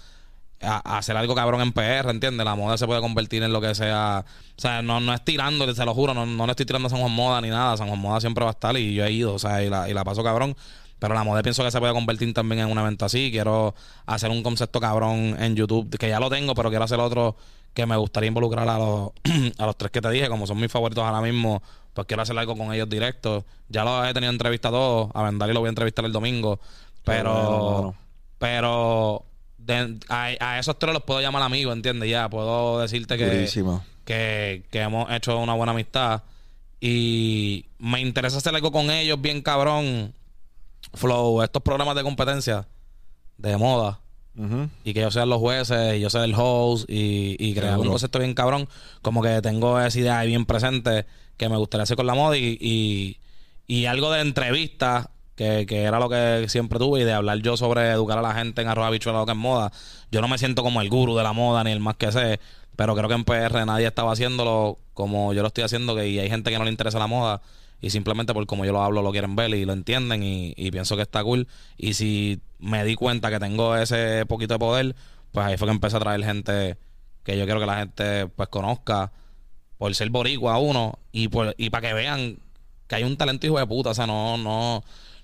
S2: a- a hacer algo cabrón en PR, ¿entiendes? La moda se puede convertir en lo que sea. O sea, no, no es tirando, se lo juro, no, no le estoy tirando a San Juan Moda ni nada. San Juan Moda siempre va a estar y yo he ido, o sea, y la, y la paso cabrón. Pero la moda pienso que se puede convertir también en un evento así. Quiero hacer un concepto cabrón en YouTube, que ya lo tengo, pero quiero hacer otro que me gustaría involucrar a los, a los tres que te dije, como son mis favoritos ahora mismo, pues quiero hacer algo con ellos directo. Ya los he tenido entrevista a Vendali lo voy a entrevistar el domingo, pero. Pero de- a, a esos tres los puedo llamar amigos, ¿entiendes? Ya, puedo decirte que, que, que hemos hecho una buena amistad. Y me interesa hacer algo con ellos, bien cabrón. Flow, estos programas de competencia de moda. Y que ellos sean los jueces, y yo sea el host, y, y crear un
S1: Seguro.
S2: concepto bien cabrón. Como que tengo esa idea ahí bien presente que me gustaría hacer con la moda y, y, y algo de entrevista, que, que era lo que siempre tuve, y de hablar yo sobre educar a la gente en arroba bichuela lo que es moda. Yo no me siento como el gurú de la moda ni el más que sé, pero creo que en PR nadie estaba haciéndolo como yo lo estoy haciendo, que y hay gente que no le interesa la moda. Y simplemente por como yo lo hablo lo quieren ver y lo entienden y, y pienso que está cool. Y si me di cuenta que tengo ese poquito de poder, pues ahí fue que empecé a traer gente que yo quiero que la gente pues conozca por ser boricua uno y por, y para que vean que hay un talento hijo de puta, o sea, no no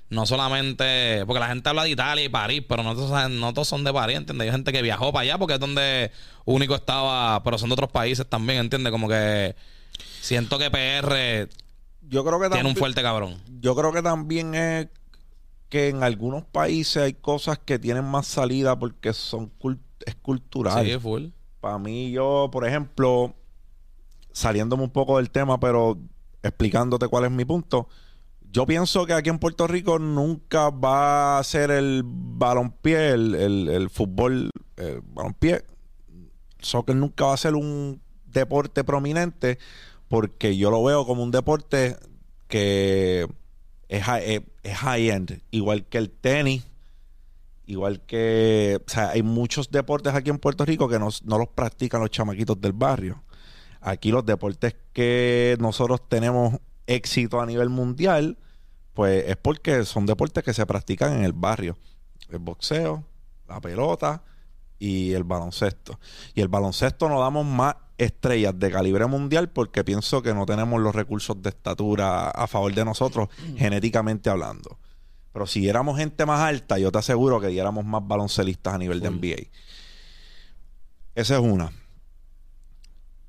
S2: no solamente porque la gente habla de Italia y París, pero no todos, no todos son de París, ¿entiendes? Hay gente que viajó para allá porque es donde único estaba, pero son de otros países también, ¿entiendes? Como que siento que PR
S1: Yo creo que
S2: tiene un
S1: también-
S2: fuerte cabrón.
S1: Yo creo que también es que en algunos países hay cosas que tienen más salida porque son cul- es cultural.
S2: Sí, full.
S1: Para mí, yo, por ejemplo, saliéndome un poco del tema, pero explicándote cuál es mi punto, yo pienso que aquí en Puerto Rico nunca va a ser el balompié, el, el, el fútbol, el balompié, soccer nunca va a ser un deporte prominente porque yo lo veo como un deporte que es, es high-end, igual que el tenis, igual que, o sea, hay muchos deportes aquí en Puerto Rico que no, no los practican los chamaquitos del barrio. Aquí los deportes que nosotros tenemos éxito a nivel mundial, pues es porque son deportes que se practican en el barrio. El boxeo, la pelota y el baloncesto. Y el baloncesto nos damos más estrellas de calibre mundial porque pienso que no tenemos los recursos de estatura a favor de nosotros, genéticamente hablando. Pero si éramos gente más alta, yo te aseguro que diéramos más baloncelistas a nivel de. NBA. Esa es una.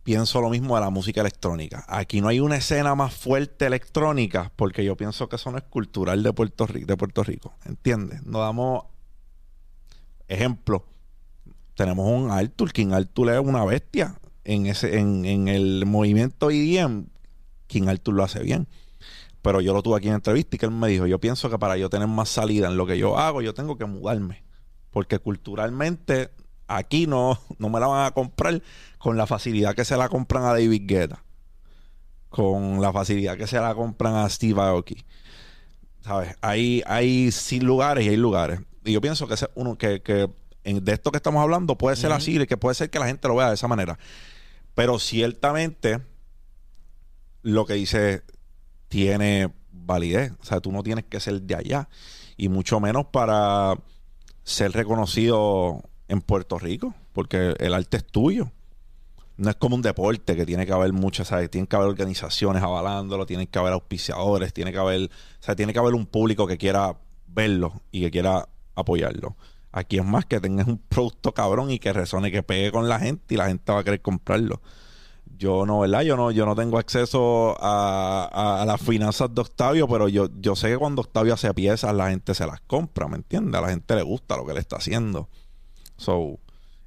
S1: Pienso lo mismo de la música electrónica. Aquí no hay una escena más fuerte electrónica porque yo pienso que eso no es cultural de Puerto Rico. De Puerto Rico ¿Entiendes? Nos damos ejemplo. Tenemos un Arthur. King Arthur es una bestia. En, ese, en, el movimiento EDM, King Arthur lo hace bien. Pero yo lo tuve aquí en entrevista y que él me dijo, yo pienso que para yo tener más salida en lo que yo hago, yo tengo que mudarme. Porque culturalmente aquí no, no me la van a comprar con la facilidad que se la compran a David Guetta. Con la facilidad que se la compran a Steve Aoki. ¿Sabes? Hay, hay sí lugares y hay lugares. Y yo pienso que ese uno que, que en- de esto que estamos hablando puede ser
S2: Ujú.
S1: así, y que puede ser que la gente lo vea de esa manera. Pero ciertamente lo que dice tiene validez. O sea, tú no tienes que ser de allá. Y mucho menos para ser reconocido en Puerto Rico. Porque el arte es tuyo. No es como un deporte que tiene que haber muchas, ¿sabes? Tienen que haber organizaciones avalándolo, tienen que haber auspiciadores, tiene que haber, o sea, tiene que haber un público que quiera verlo y que quiera apoyarlo. Aquí es más que tengas un producto cabrón y que resone, que pegue con la gente y la gente va a querer comprarlo. Yo no, ¿verdad? Yo no, yo no tengo acceso a, las finanzas de Octavio, pero yo, yo sé que cuando Octavio hace piezas, la gente se las compra, ¿me entiendes? A la gente le gusta lo que le está haciendo. So,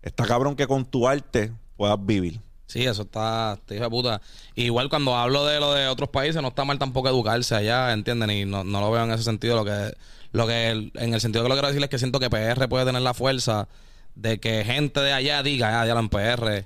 S1: está cabrón que con tu arte puedas vivir.
S2: Sí, eso está, te hijo de puta. Igual cuando hablo de lo de otros países, no está mal tampoco educarse allá, ¿entienden? Y no, no lo veo en ese sentido. Lo que, lo que, en el sentido que lo quiero decir es que siento que PR puede tener la fuerza de que gente de allá diga, ah, ya en PR.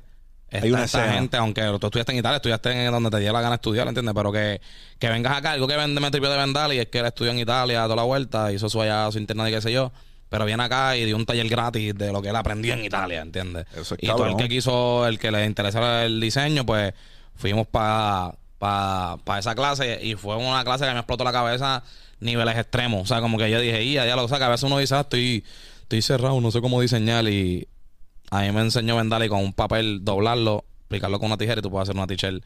S2: Está
S1: Hay una
S2: esta gente, aunque tú estudiaste en Italia, estudiaste en donde te diera la gana estudiar, ¿entiendes? Pero que, que vengas acá, algo que vende me tripió de Vendal y es que él estudió en Italia toda la vuelta, hizo su allá, su internet y qué sé yo. Pero viene acá y dio un taller gratis de lo que él aprendió en Italia, ¿entiendes?
S1: Eso es
S2: y todo el que quiso, el que le interesaba el diseño, pues fuimos para pa, esa clase y fue una clase que me explotó la cabeza niveles extremos. O sea, como que yo dije, ya, ya lo sé, que a veces uno dice, ah, estoy, estoy cerrado, no sé cómo diseñar y a mí me enseñó Vendali con un papel doblarlo, aplicarlo con una tijera y tú puedes hacer una t-shirt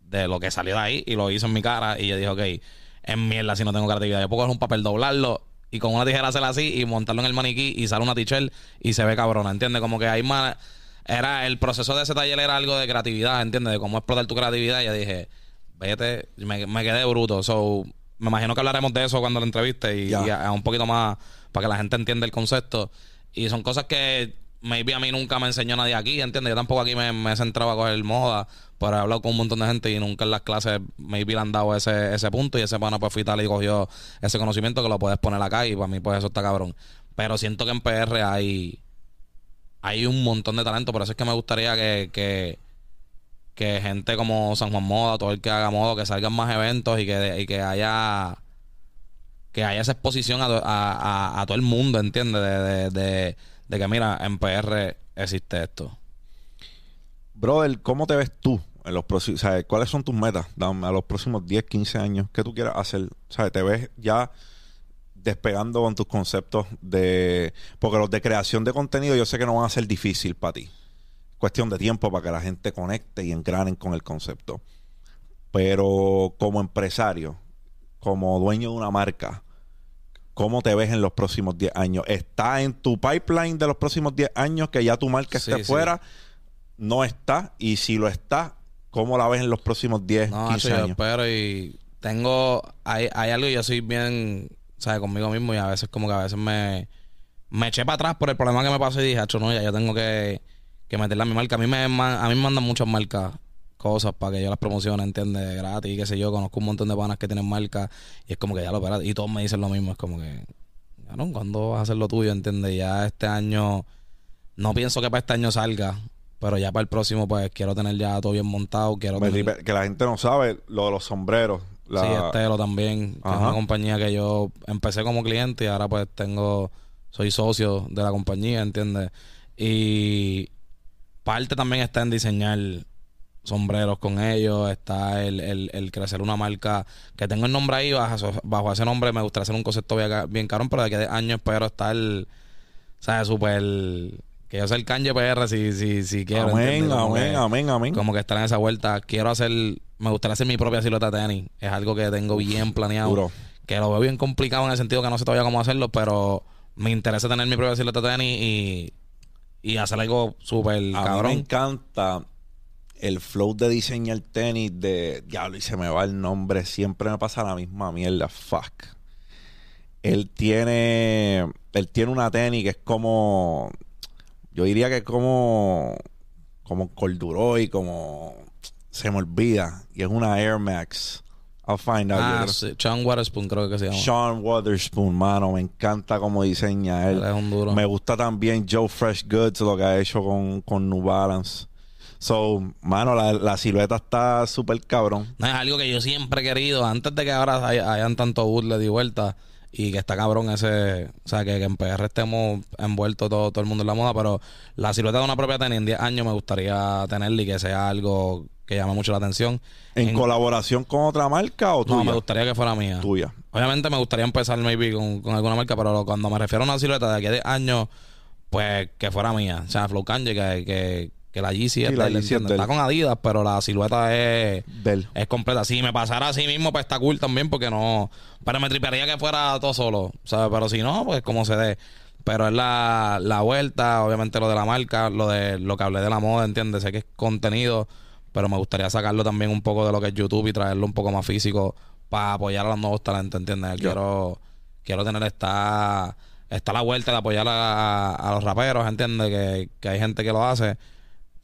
S2: de lo que salió de ahí y lo hizo en mi cara y yo dije, ok, es mierda si no tengo creatividad. Yo puedo coger un papel, doblarlo y con una tijera hacerlo así y montarlo en el maniquí y sale una t-shirt y se ve cabrona, ¿entiendes? Como que hay más... Era el proceso de ese taller era algo de creatividad, ¿entiendes? De cómo explotar tu creatividad. Y yo dije, vete, me, me quedé bruto. So, me imagino que hablaremos de eso cuando lo entreviste y,
S1: Ya.
S2: y a, a un poquito más para que la gente entienda el concepto. Y son cosas que maybe a mí nunca me enseñó nadie aquí, ¿entiendes? Yo tampoco aquí me, me he centrado a coger moda, pero he hablado con un montón de gente y nunca en las clases maybe le han dado ese, ese punto y ese pana pues fui tal y cogió ese conocimiento que lo puedes poner acá y para mí pues eso está cabrón. Pero siento que en PR hay, hay un montón de talento, por eso es que me gustaría que, que, que gente como San Juan Moda, todo el que haga moda, que salgan más eventos y que, y que haya que haya esa exposición a, a, a, todo el mundo, ¿entiendes? De, de, de, de que mira, en PR existe esto.
S1: Brother, ¿cómo te ves tú en los próximos, cuáles son tus metas Dame, a los próximos 10, 15 años? ¿Qué tú quieras hacer? O sea, ¿te ves ya despegando con tus conceptos de... Porque los de creación de contenido yo sé que no van a ser difícil para ti. Cuestión de tiempo para que la gente conecte y engranen con el concepto. Pero como empresario, como dueño de una marca, ¿cómo te ves en los próximos 10 años? ¿Está en tu pipeline de los próximos 10 años que ya tu marca esté
S2: Sí,
S1: fuera? No está. Y si lo está, ¿cómo la ves en los próximos 10,
S2: No,
S1: 15
S2: hacho, yo
S1: años?
S2: espero y tengo... Hay, hay algo y yo soy bien, ¿sabes? Conmigo mismo y a veces como que a veces me... Me eché para atrás por el problema que me pasó y dije, hacho, no, ya yo tengo que, que meterle a mi marca. A mí me, a mí me mandan muchas marcas cosas para que yo las promocione, ¿entiendes? Gratis, y qué sé yo. Conozco un montón de panas que tienen marcas y es como que ya lo espérate. Y todos me dicen lo mismo. Es como que, ya no, ¿cuándo vas a hacer lo tuyo, entiendes? Ya este año, no pienso que para este año salga, pero ya para el próximo, pues quiero tener ya todo bien montado. Quiero
S1: Me
S2: tener,
S1: tripe- que la gente no sabe lo de los sombreros. La-
S2: Sí, Estelo también, que es una compañía que yo empecé como cliente y ahora pues tengo, soy socio de la compañía, ¿entiendes? Y parte también está en diseñar sombreros con ellos, está el, el, el crecer una marca que tengo el nombre ahí, bajo, bajo ese nombre me gustaría hacer un concepto bien, bien caro, pero de aquí a años espero estar, ¿sabes? Súper, que yo sea el Kanye PR si, si, si quiero.
S1: amén, amén,
S2: que-
S1: amén, amén.
S2: como que estar en esa vuelta. Quiero hacer, me gustaría hacer mi propia silueta de tenis. Es algo que tengo bien planeado.
S1: Duro.
S2: Que lo veo bien complicado en el sentido que no sé todavía cómo hacerlo, pero me interesa tener mi propia silueta de tenis y, y hacer algo súper
S1: A mí me
S2: cabrón.
S1: encanta el flow de diseñar tenis de diablo y se me va el nombre. Siempre me pasa la misma mierda. Fuck. Él tiene. Él tiene una tenis que es como. Yo diría que es como. Como corduroy, como. Se me olvida. Y es una Air Max. I'll find out.
S2: Ah, sí, Sean Waterspoon creo que se llama.
S1: Sean Wotherspoon, mano, me encanta cómo diseña él.
S2: Él es un duro.
S1: Me gusta también Joe Fresh Goods, lo que ha hecho con, con New Balance. So, mano, la, la silueta está súper cabrón.
S2: No, es algo que yo siempre he querido, antes de que ahora hay- hayan tanto bootleg y vuelta, y que está cabrón ese, o sea, que, que en PR estemos envueltos todo, todo el mundo en la moda, pero la silueta de una propia tenis en 10 años me gustaría tenerla y que sea algo que llame mucho la atención.
S1: ¿En,
S2: En-
S1: colaboración con otra marca o
S2: No,
S1: tuya?
S2: me gustaría que fuera mía.
S1: Tuya.
S2: Obviamente me gustaría empezar maybe con, con alguna marca, pero cuando me refiero a una silueta de aquí a 10 años, pues que fuera mía. O sea, Flow Kanye, que, que, que la de él. Está con Adidas, pero la silueta es
S1: Del.
S2: es completa. Si me pasara así mismo, pues está cool también, porque no. Pero me tripearía que fuera todo solo, ¿sabes? Pero si no, pues como se dé. Pero es la, la vuelta, obviamente lo de la marca, lo de lo que hablé de la moda, ¿entiendes? Sé que es contenido, pero me gustaría sacarlo también un poco de lo que es YouTube y traerlo un poco más físico para apoyar a los nuevos talentos, ¿entiendes? Quiero, quiero tener esta, esta la vuelta de apoyar a, a los raperos, ¿entiendes? Que, que hay gente que lo hace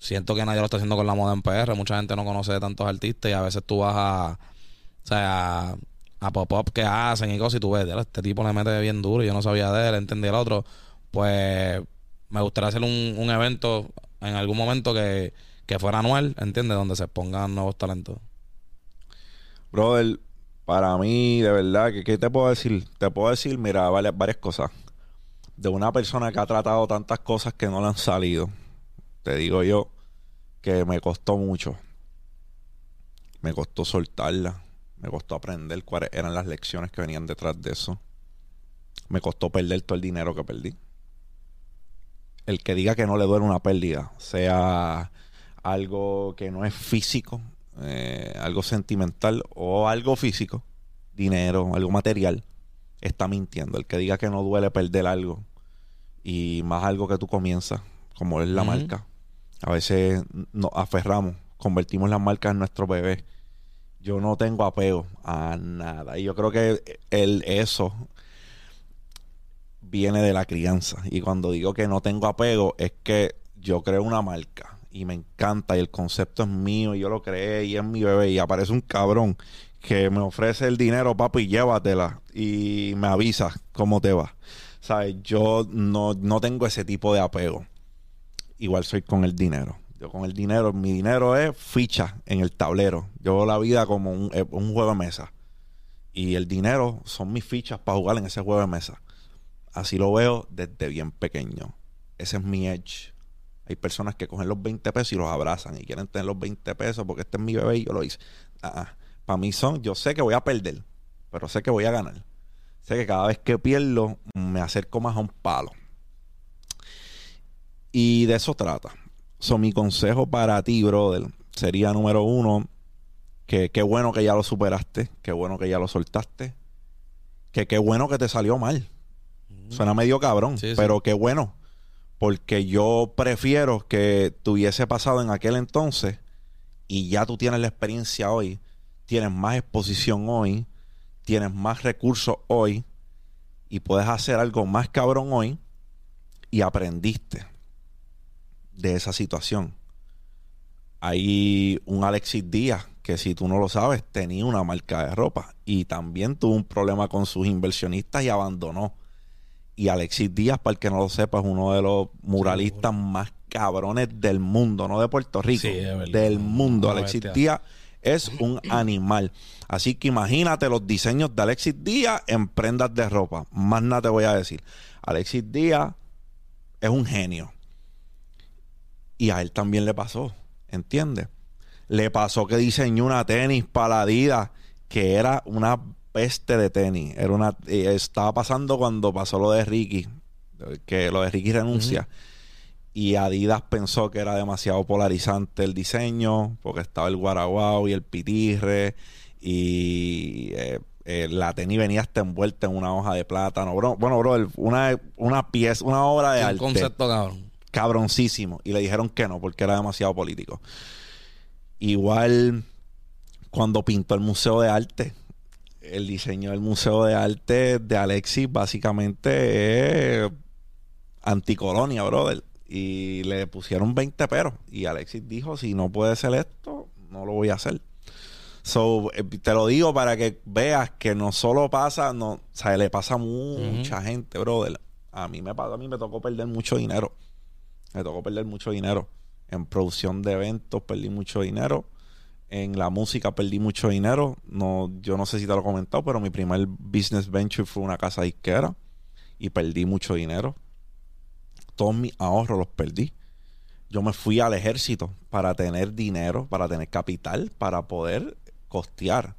S2: siento que nadie lo está haciendo con la moda en PR. Mucha gente no conoce tantos artistas y a veces tú vas a, o sea, a, pop-up que hacen y cosas y tú ves, "Diablo, este tipo le mete bien duro y yo no sabía de él, entendí el otro. Pues me gustaría hacer un, un evento en algún momento que, que fuera anual, ¿entiendes? Donde se pongan nuevos talentos.
S1: Brother, para mí, de verdad, que ¿qué te puedo decir? Te puedo decir, mira, vale- varias cosas. De una persona que ha tratado tantas cosas que no le han salido. Te digo yo que me costó mucho. Me costó soltarla. Me costó aprender cuáles eran las lecciones que venían detrás de eso. Me costó perder todo el dinero que perdí. El que diga que no le duele una pérdida, sea algo que no es físico, eh, algo sentimental o algo físico, dinero, algo material, está mintiendo. El que diga que no duele perder algo y más algo que tú comienzas, como es la marca. A veces nos aferramos, convertimos las marcas en nuestro bebé. Yo no tengo apego a nada. Y yo creo que el eso viene de la crianza. Y cuando digo que no tengo apego, es que yo creo una marca y me encanta y el concepto es mío y yo lo creé y es mi bebé y aparece un cabrón que me ofrece el dinero, papi, llévatela y me avisa cómo te va. ¿Sabes? Yo no, no tengo ese tipo de apego. Igual soy con el dinero. Yo con el dinero, mi dinero es ficha en el tablero. Yo veo la vida como un, eh, un juego de mesa. Y el dinero son mis fichas para jugar en ese juego de mesa. Así lo veo desde bien pequeño. Ese es mi edge. Hay personas que cogen los 20 pesos y los abrazan y quieren tener los 20 pesos porque este es mi bebé y yo lo hice. Ah, ah. Para mí son, yo sé que voy a perder, pero sé que voy a ganar. Sé que cada vez que pierdo me acerco más a un palo. Y de eso trata. So, mi consejo para ti, brother, sería número uno, que qué bueno que ya lo superaste, qué bueno que ya lo soltaste, que qué bueno que te salió mal. Suena medio cabrón,
S2: Sí, sí.
S1: pero qué bueno. Porque yo prefiero que tuviese pasado en aquel entonces y ya tú tienes la experiencia hoy, tienes más exposición hoy, tienes más recursos hoy y puedes hacer algo más cabrón hoy y aprendiste de esa situación. Hay un Alexis Díaz que si tú no lo sabes tenía una marca de ropa y también tuvo un problema con sus inversionistas y abandonó. Y Alexis Díaz, para el que no lo sepa, es uno de los muralistas más cabrones del mundo, no de Puerto Rico,
S2: Sí,
S1: del mundo. Alexis
S2: bestia.
S1: Díaz es un animal. Así que imagínate los diseños de Alexis Díaz en prendas de ropa. Más nada te voy a decir. Alexis Díaz es un genio. Y a él también le pasó, ¿entiendes? Le pasó que diseñó una tenis para la Adidas que era una peste de tenis. Era una, eh, estaba pasando cuando pasó lo de Ricky, que lo de Ricky renuncia. Y Adidas pensó que era demasiado polarizante el diseño, porque estaba el guaraguao y el pitirre. Y eh, eh, la tenis venía hasta envuelta en una hoja de plátano. Bro, bueno, bro, una, una pieza, una obra de
S2: un
S1: arte
S2: concepto cabrón.
S1: Cabroncísimo. Y le dijeron que no, porque era demasiado político. Igual cuando pintó el Museo de Arte. El diseño del Museo de Arte de Alexis básicamente es anticolonia, brother. Y le pusieron 20 peros. Y Alexis dijo, si no puede ser esto, no lo voy a hacer. So, eh, te lo digo para que veas que no solo pasa, no, o sea, le pasa a mucha gente, brother. A mí me pasó, a mí me tocó perder mucho dinero. Me tocó perder mucho dinero. En producción de eventos perdí mucho dinero. En la música perdí mucho dinero. No, yo no sé si te lo he comentado, pero mi primer business venture fue una casa disquera. Y perdí mucho dinero. Todos mis ahorros los perdí. Yo me fui al ejército para tener dinero, para tener capital, para poder costear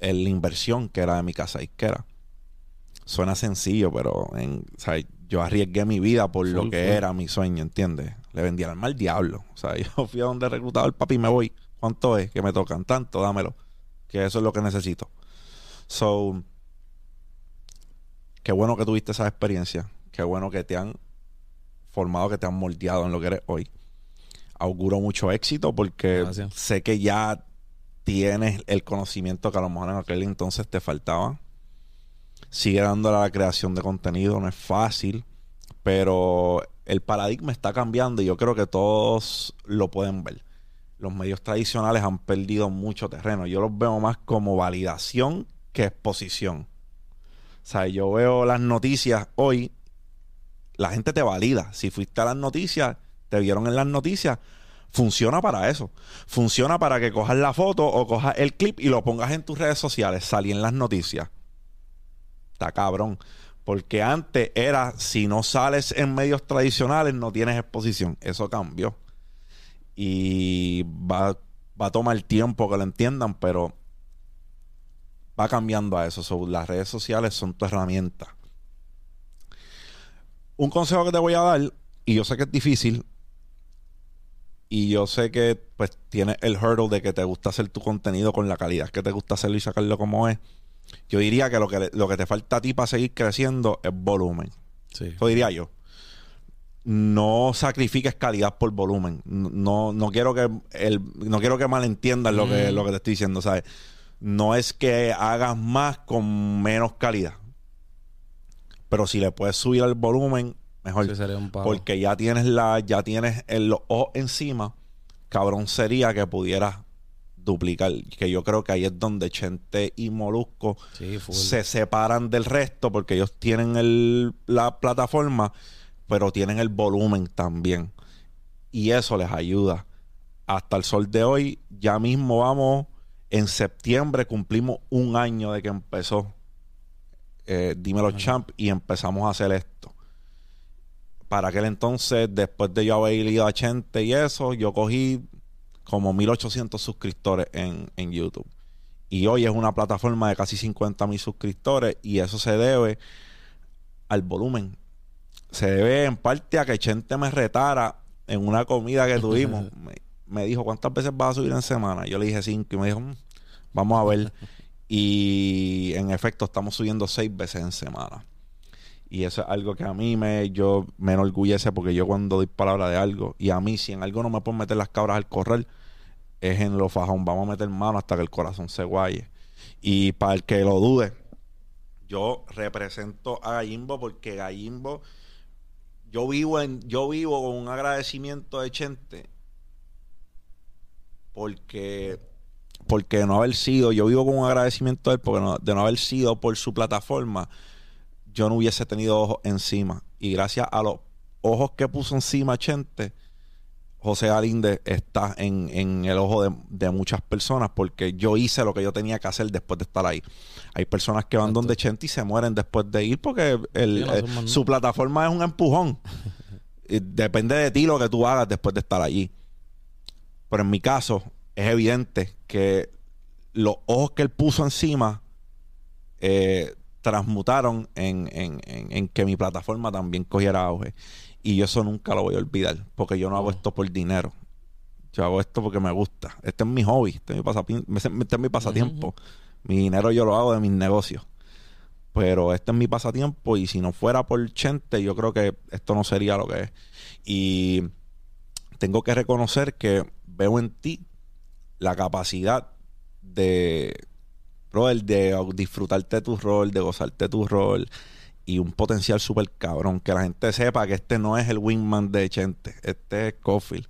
S1: la inversión que era de mi casa disquera. Suena sencillo, pero en, o yo arriesgué mi vida por lo que
S2: full.
S1: era mi sueño, ¿entiendes? Le vendí al diablo. O sea, yo fui a donde reclutaba el papi y me voy. ¿Cuánto es? Que me tocan tanto, dámelo. Que eso es lo que necesito. So, qué bueno que tuviste esa experiencia. Qué bueno que te han formado, que te han moldeado en lo que eres hoy. Auguro mucho éxito porque
S2: Gracias.
S1: sé que ya tienes el conocimiento que a lo mejor en aquel entonces te faltaba. Sigue dándole a la creación de contenido, no es fácil, pero el paradigma está cambiando y yo creo que todos lo pueden ver. Los medios tradicionales han perdido mucho terreno. Yo los veo más como validación que exposición. O sea, yo veo las noticias hoy, la gente te valida. Si fuiste a las noticias, te vieron en las noticias, funciona para eso. Funciona para que cojas la foto o cojas el clip y lo pongas en tus redes sociales. Salí en las noticias. Está cabrón. Porque antes era, si no sales en medios tradicionales, no tienes exposición. Eso cambió. Y va, va a tomar tiempo que lo entiendan, pero va cambiando a eso. So, las redes sociales son tu herramienta. Un consejo que te voy a dar, y yo sé que es difícil, y yo sé que pues tienes el hurdle de que te gusta hacer tu contenido con la calidad que te gusta hacerlo y sacarlo como es. Yo diría que lo que, lo que te falta a ti para seguir creciendo es volumen.
S2: Sí.
S1: Eso diría yo. No sacrifiques calidad por volumen. No, no quiero que el, no quiero que malentiendas lo que,
S2: Mm.
S1: lo que te estoy diciendo, ¿sabes? No es que hagas más con menos calidad. Pero si le puedes subir el volumen, mejor.
S2: Sí, sería un.
S1: Porque ya tienes la, ya tienes el ojo encima. Cabrón sería que pudieras duplicar. Que yo creo que ahí es donde Chente y Molusco
S2: Sí,
S1: se separan del resto porque ellos tienen el, la plataforma, pero tienen el volumen también. Y eso les ayuda. Hasta el sol de hoy, ya mismo vamos, en septiembre cumplimos un año de que empezó eh, Dímelo Champ y empezamos a hacer esto. Para aquel entonces, después de yo haber ido a Chente y eso, yo cogí como 1800 suscriptores en, en YouTube. Y hoy es una plataforma de casi 50 mil suscriptores y eso se debe al volumen. Se debe en parte a que Chente me retara en una comida que tuvimos. me, me dijo, ¿cuántas veces vas a subir en semana? Yo le dije cinco y me dijo, "Mm, vamos a ver. y en efecto estamos subiendo seis veces en semana. Y eso es algo que a mí me, yo, me enorgullece porque yo cuando doy palabra de algo, y a mí si en algo no me puedo meter las cabras al correr, es en lo fajón. Vamos a meter mano hasta que el corazón se guaye. Y para el que lo dude, yo represento a Gallimbo porque Gallimbo, yo vivo en, yo vivo con un agradecimiento de Chente porque porque no haber sido, yo vivo con un agradecimiento de él porque de no haber sido por su plataforma, yo no hubiese tenido ojos encima. Y gracias a los ojos que puso encima Chente, José Galinde está en, en el ojo de, de muchas personas porque yo hice lo que yo tenía que hacer después de estar ahí. Hay personas que van
S2: Exacto.
S1: donde Chente y se mueren después de ir porque el-
S2: no
S1: eh, su plataforma es un empujón. Y depende de ti lo que tú hagas después de estar allí. Pero en mi caso, es evidente que los ojos que él puso encima eh, transmutaron en, en- en- en que mi plataforma también cogiera auge. Y yo eso nunca lo voy a olvidar, porque yo no hago esto por dinero. Yo hago esto porque me gusta. Este es mi hobby, este es mi, pasapi- este es mi pasatiempo. Mi dinero yo lo hago de mis negocios. Pero este es mi pasatiempo y si no fuera por Chente, yo creo que esto no sería lo que es. Y tengo que reconocer que veo en ti la capacidad de, brother, de disfrutarte tu rol, de gozarte tu rol y un potencial súper cabrón. Que la gente sepa que este no es el wingman de Chente, este es Cofield,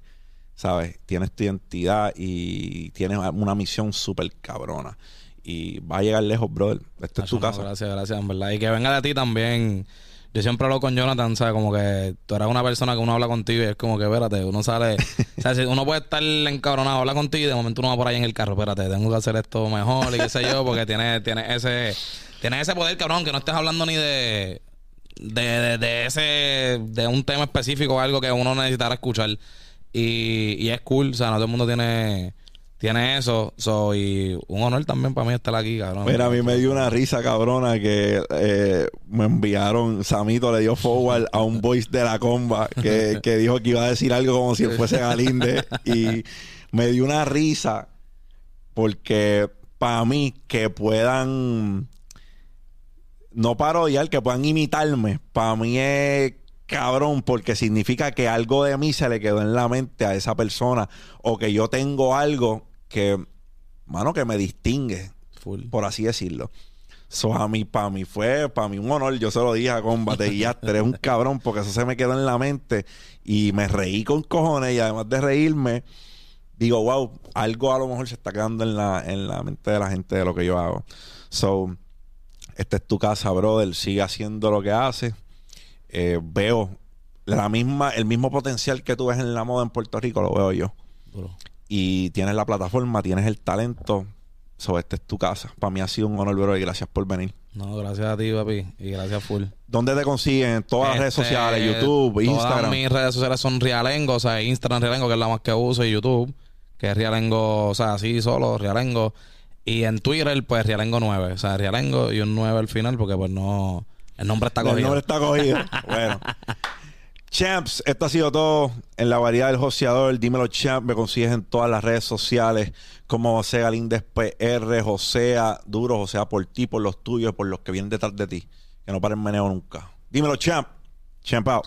S1: ¿sabes? Tienes tu identidad y tienes una misión súper cabrona. Y va a llegar lejos, brother. Esta es tu
S2: no,
S1: casa.
S2: Gracias, gracias, en verdad. Y que venga de ti también. Yo siempre hablo con Jonathan, ¿sabes? Como que tú eres una persona que uno habla contigo y es como que, espérate, uno sale... o sea, si uno puede estar encabronado, habla contigo y de momento uno va por ahí en el carro, espérate, tengo que hacer esto mejor y qué sé yo, porque tiene, tiene ese... Tiene ese poder, cabrón, que no estés hablando ni de... De, de, de ese... De un tema específico o algo que uno necesitara escuchar. Y, y es cool, o sea, no todo el mundo tiene... Tiene eso, so, y un honor también para mí estar aquí, cabrón.
S1: Mira, a mí me dio una risa cabrona que eh, me enviaron, Samito le dio forward a un voice de la comba que, que dijo que iba a decir algo como si él fuese Galinde y me dio una risa porque para mí que puedan no parodiar, que puedan imitarme, para mí es cabrón porque significa que algo de mí se le quedó en la mente a esa persona o que yo tengo algo que, mano, que me distingue
S2: Full.
S1: por así decirlo. So, a mí, para mí fue, para mí un honor, yo se lo dije a Combate y ya, eres un cabrón, porque eso se me quedó en la mente y me reí con cojones y además de reírme, digo, wow, algo a lo mejor se está quedando en la, en la mente de la gente de lo que yo hago. So, esta es tu casa, brother, sigue haciendo lo que hace. Eh, veo la misma, el mismo potencial que tú ves en la moda en Puerto Rico, lo veo yo
S2: Duro.
S1: y tienes la plataforma, tienes el talento. So, esta es tu casa. Para mí ha sido un honor, bro, y gracias por venir.
S2: No, gracias a ti, papi. Y gracias full.
S1: ¿Dónde te consiguen? En todas las redes
S2: Este,
S1: sociales, YouTube, Instagram.
S2: Todas mis redes sociales son Rialengo, o sea, Instagram Rialengo, que es la más que uso, y YouTube, que es Rialengo, o sea, así solo, Rialengo. Y en Twitter, pues Rialengo 9, o sea, Rialengo y un 9 al final, porque pues no, el nombre está
S1: El
S2: cogido.
S1: nombre está cogido. bueno. Champs, esto ha sido todo en la variedad del joseador. Dímelo, Champ. Me consigues en todas las redes sociales como José Galíndez PR, Josea Duro, Josea por ti, por los tuyos, por los que vienen detrás de ti. Que no paren meneo nunca. Dímelo, Champ. Champ out.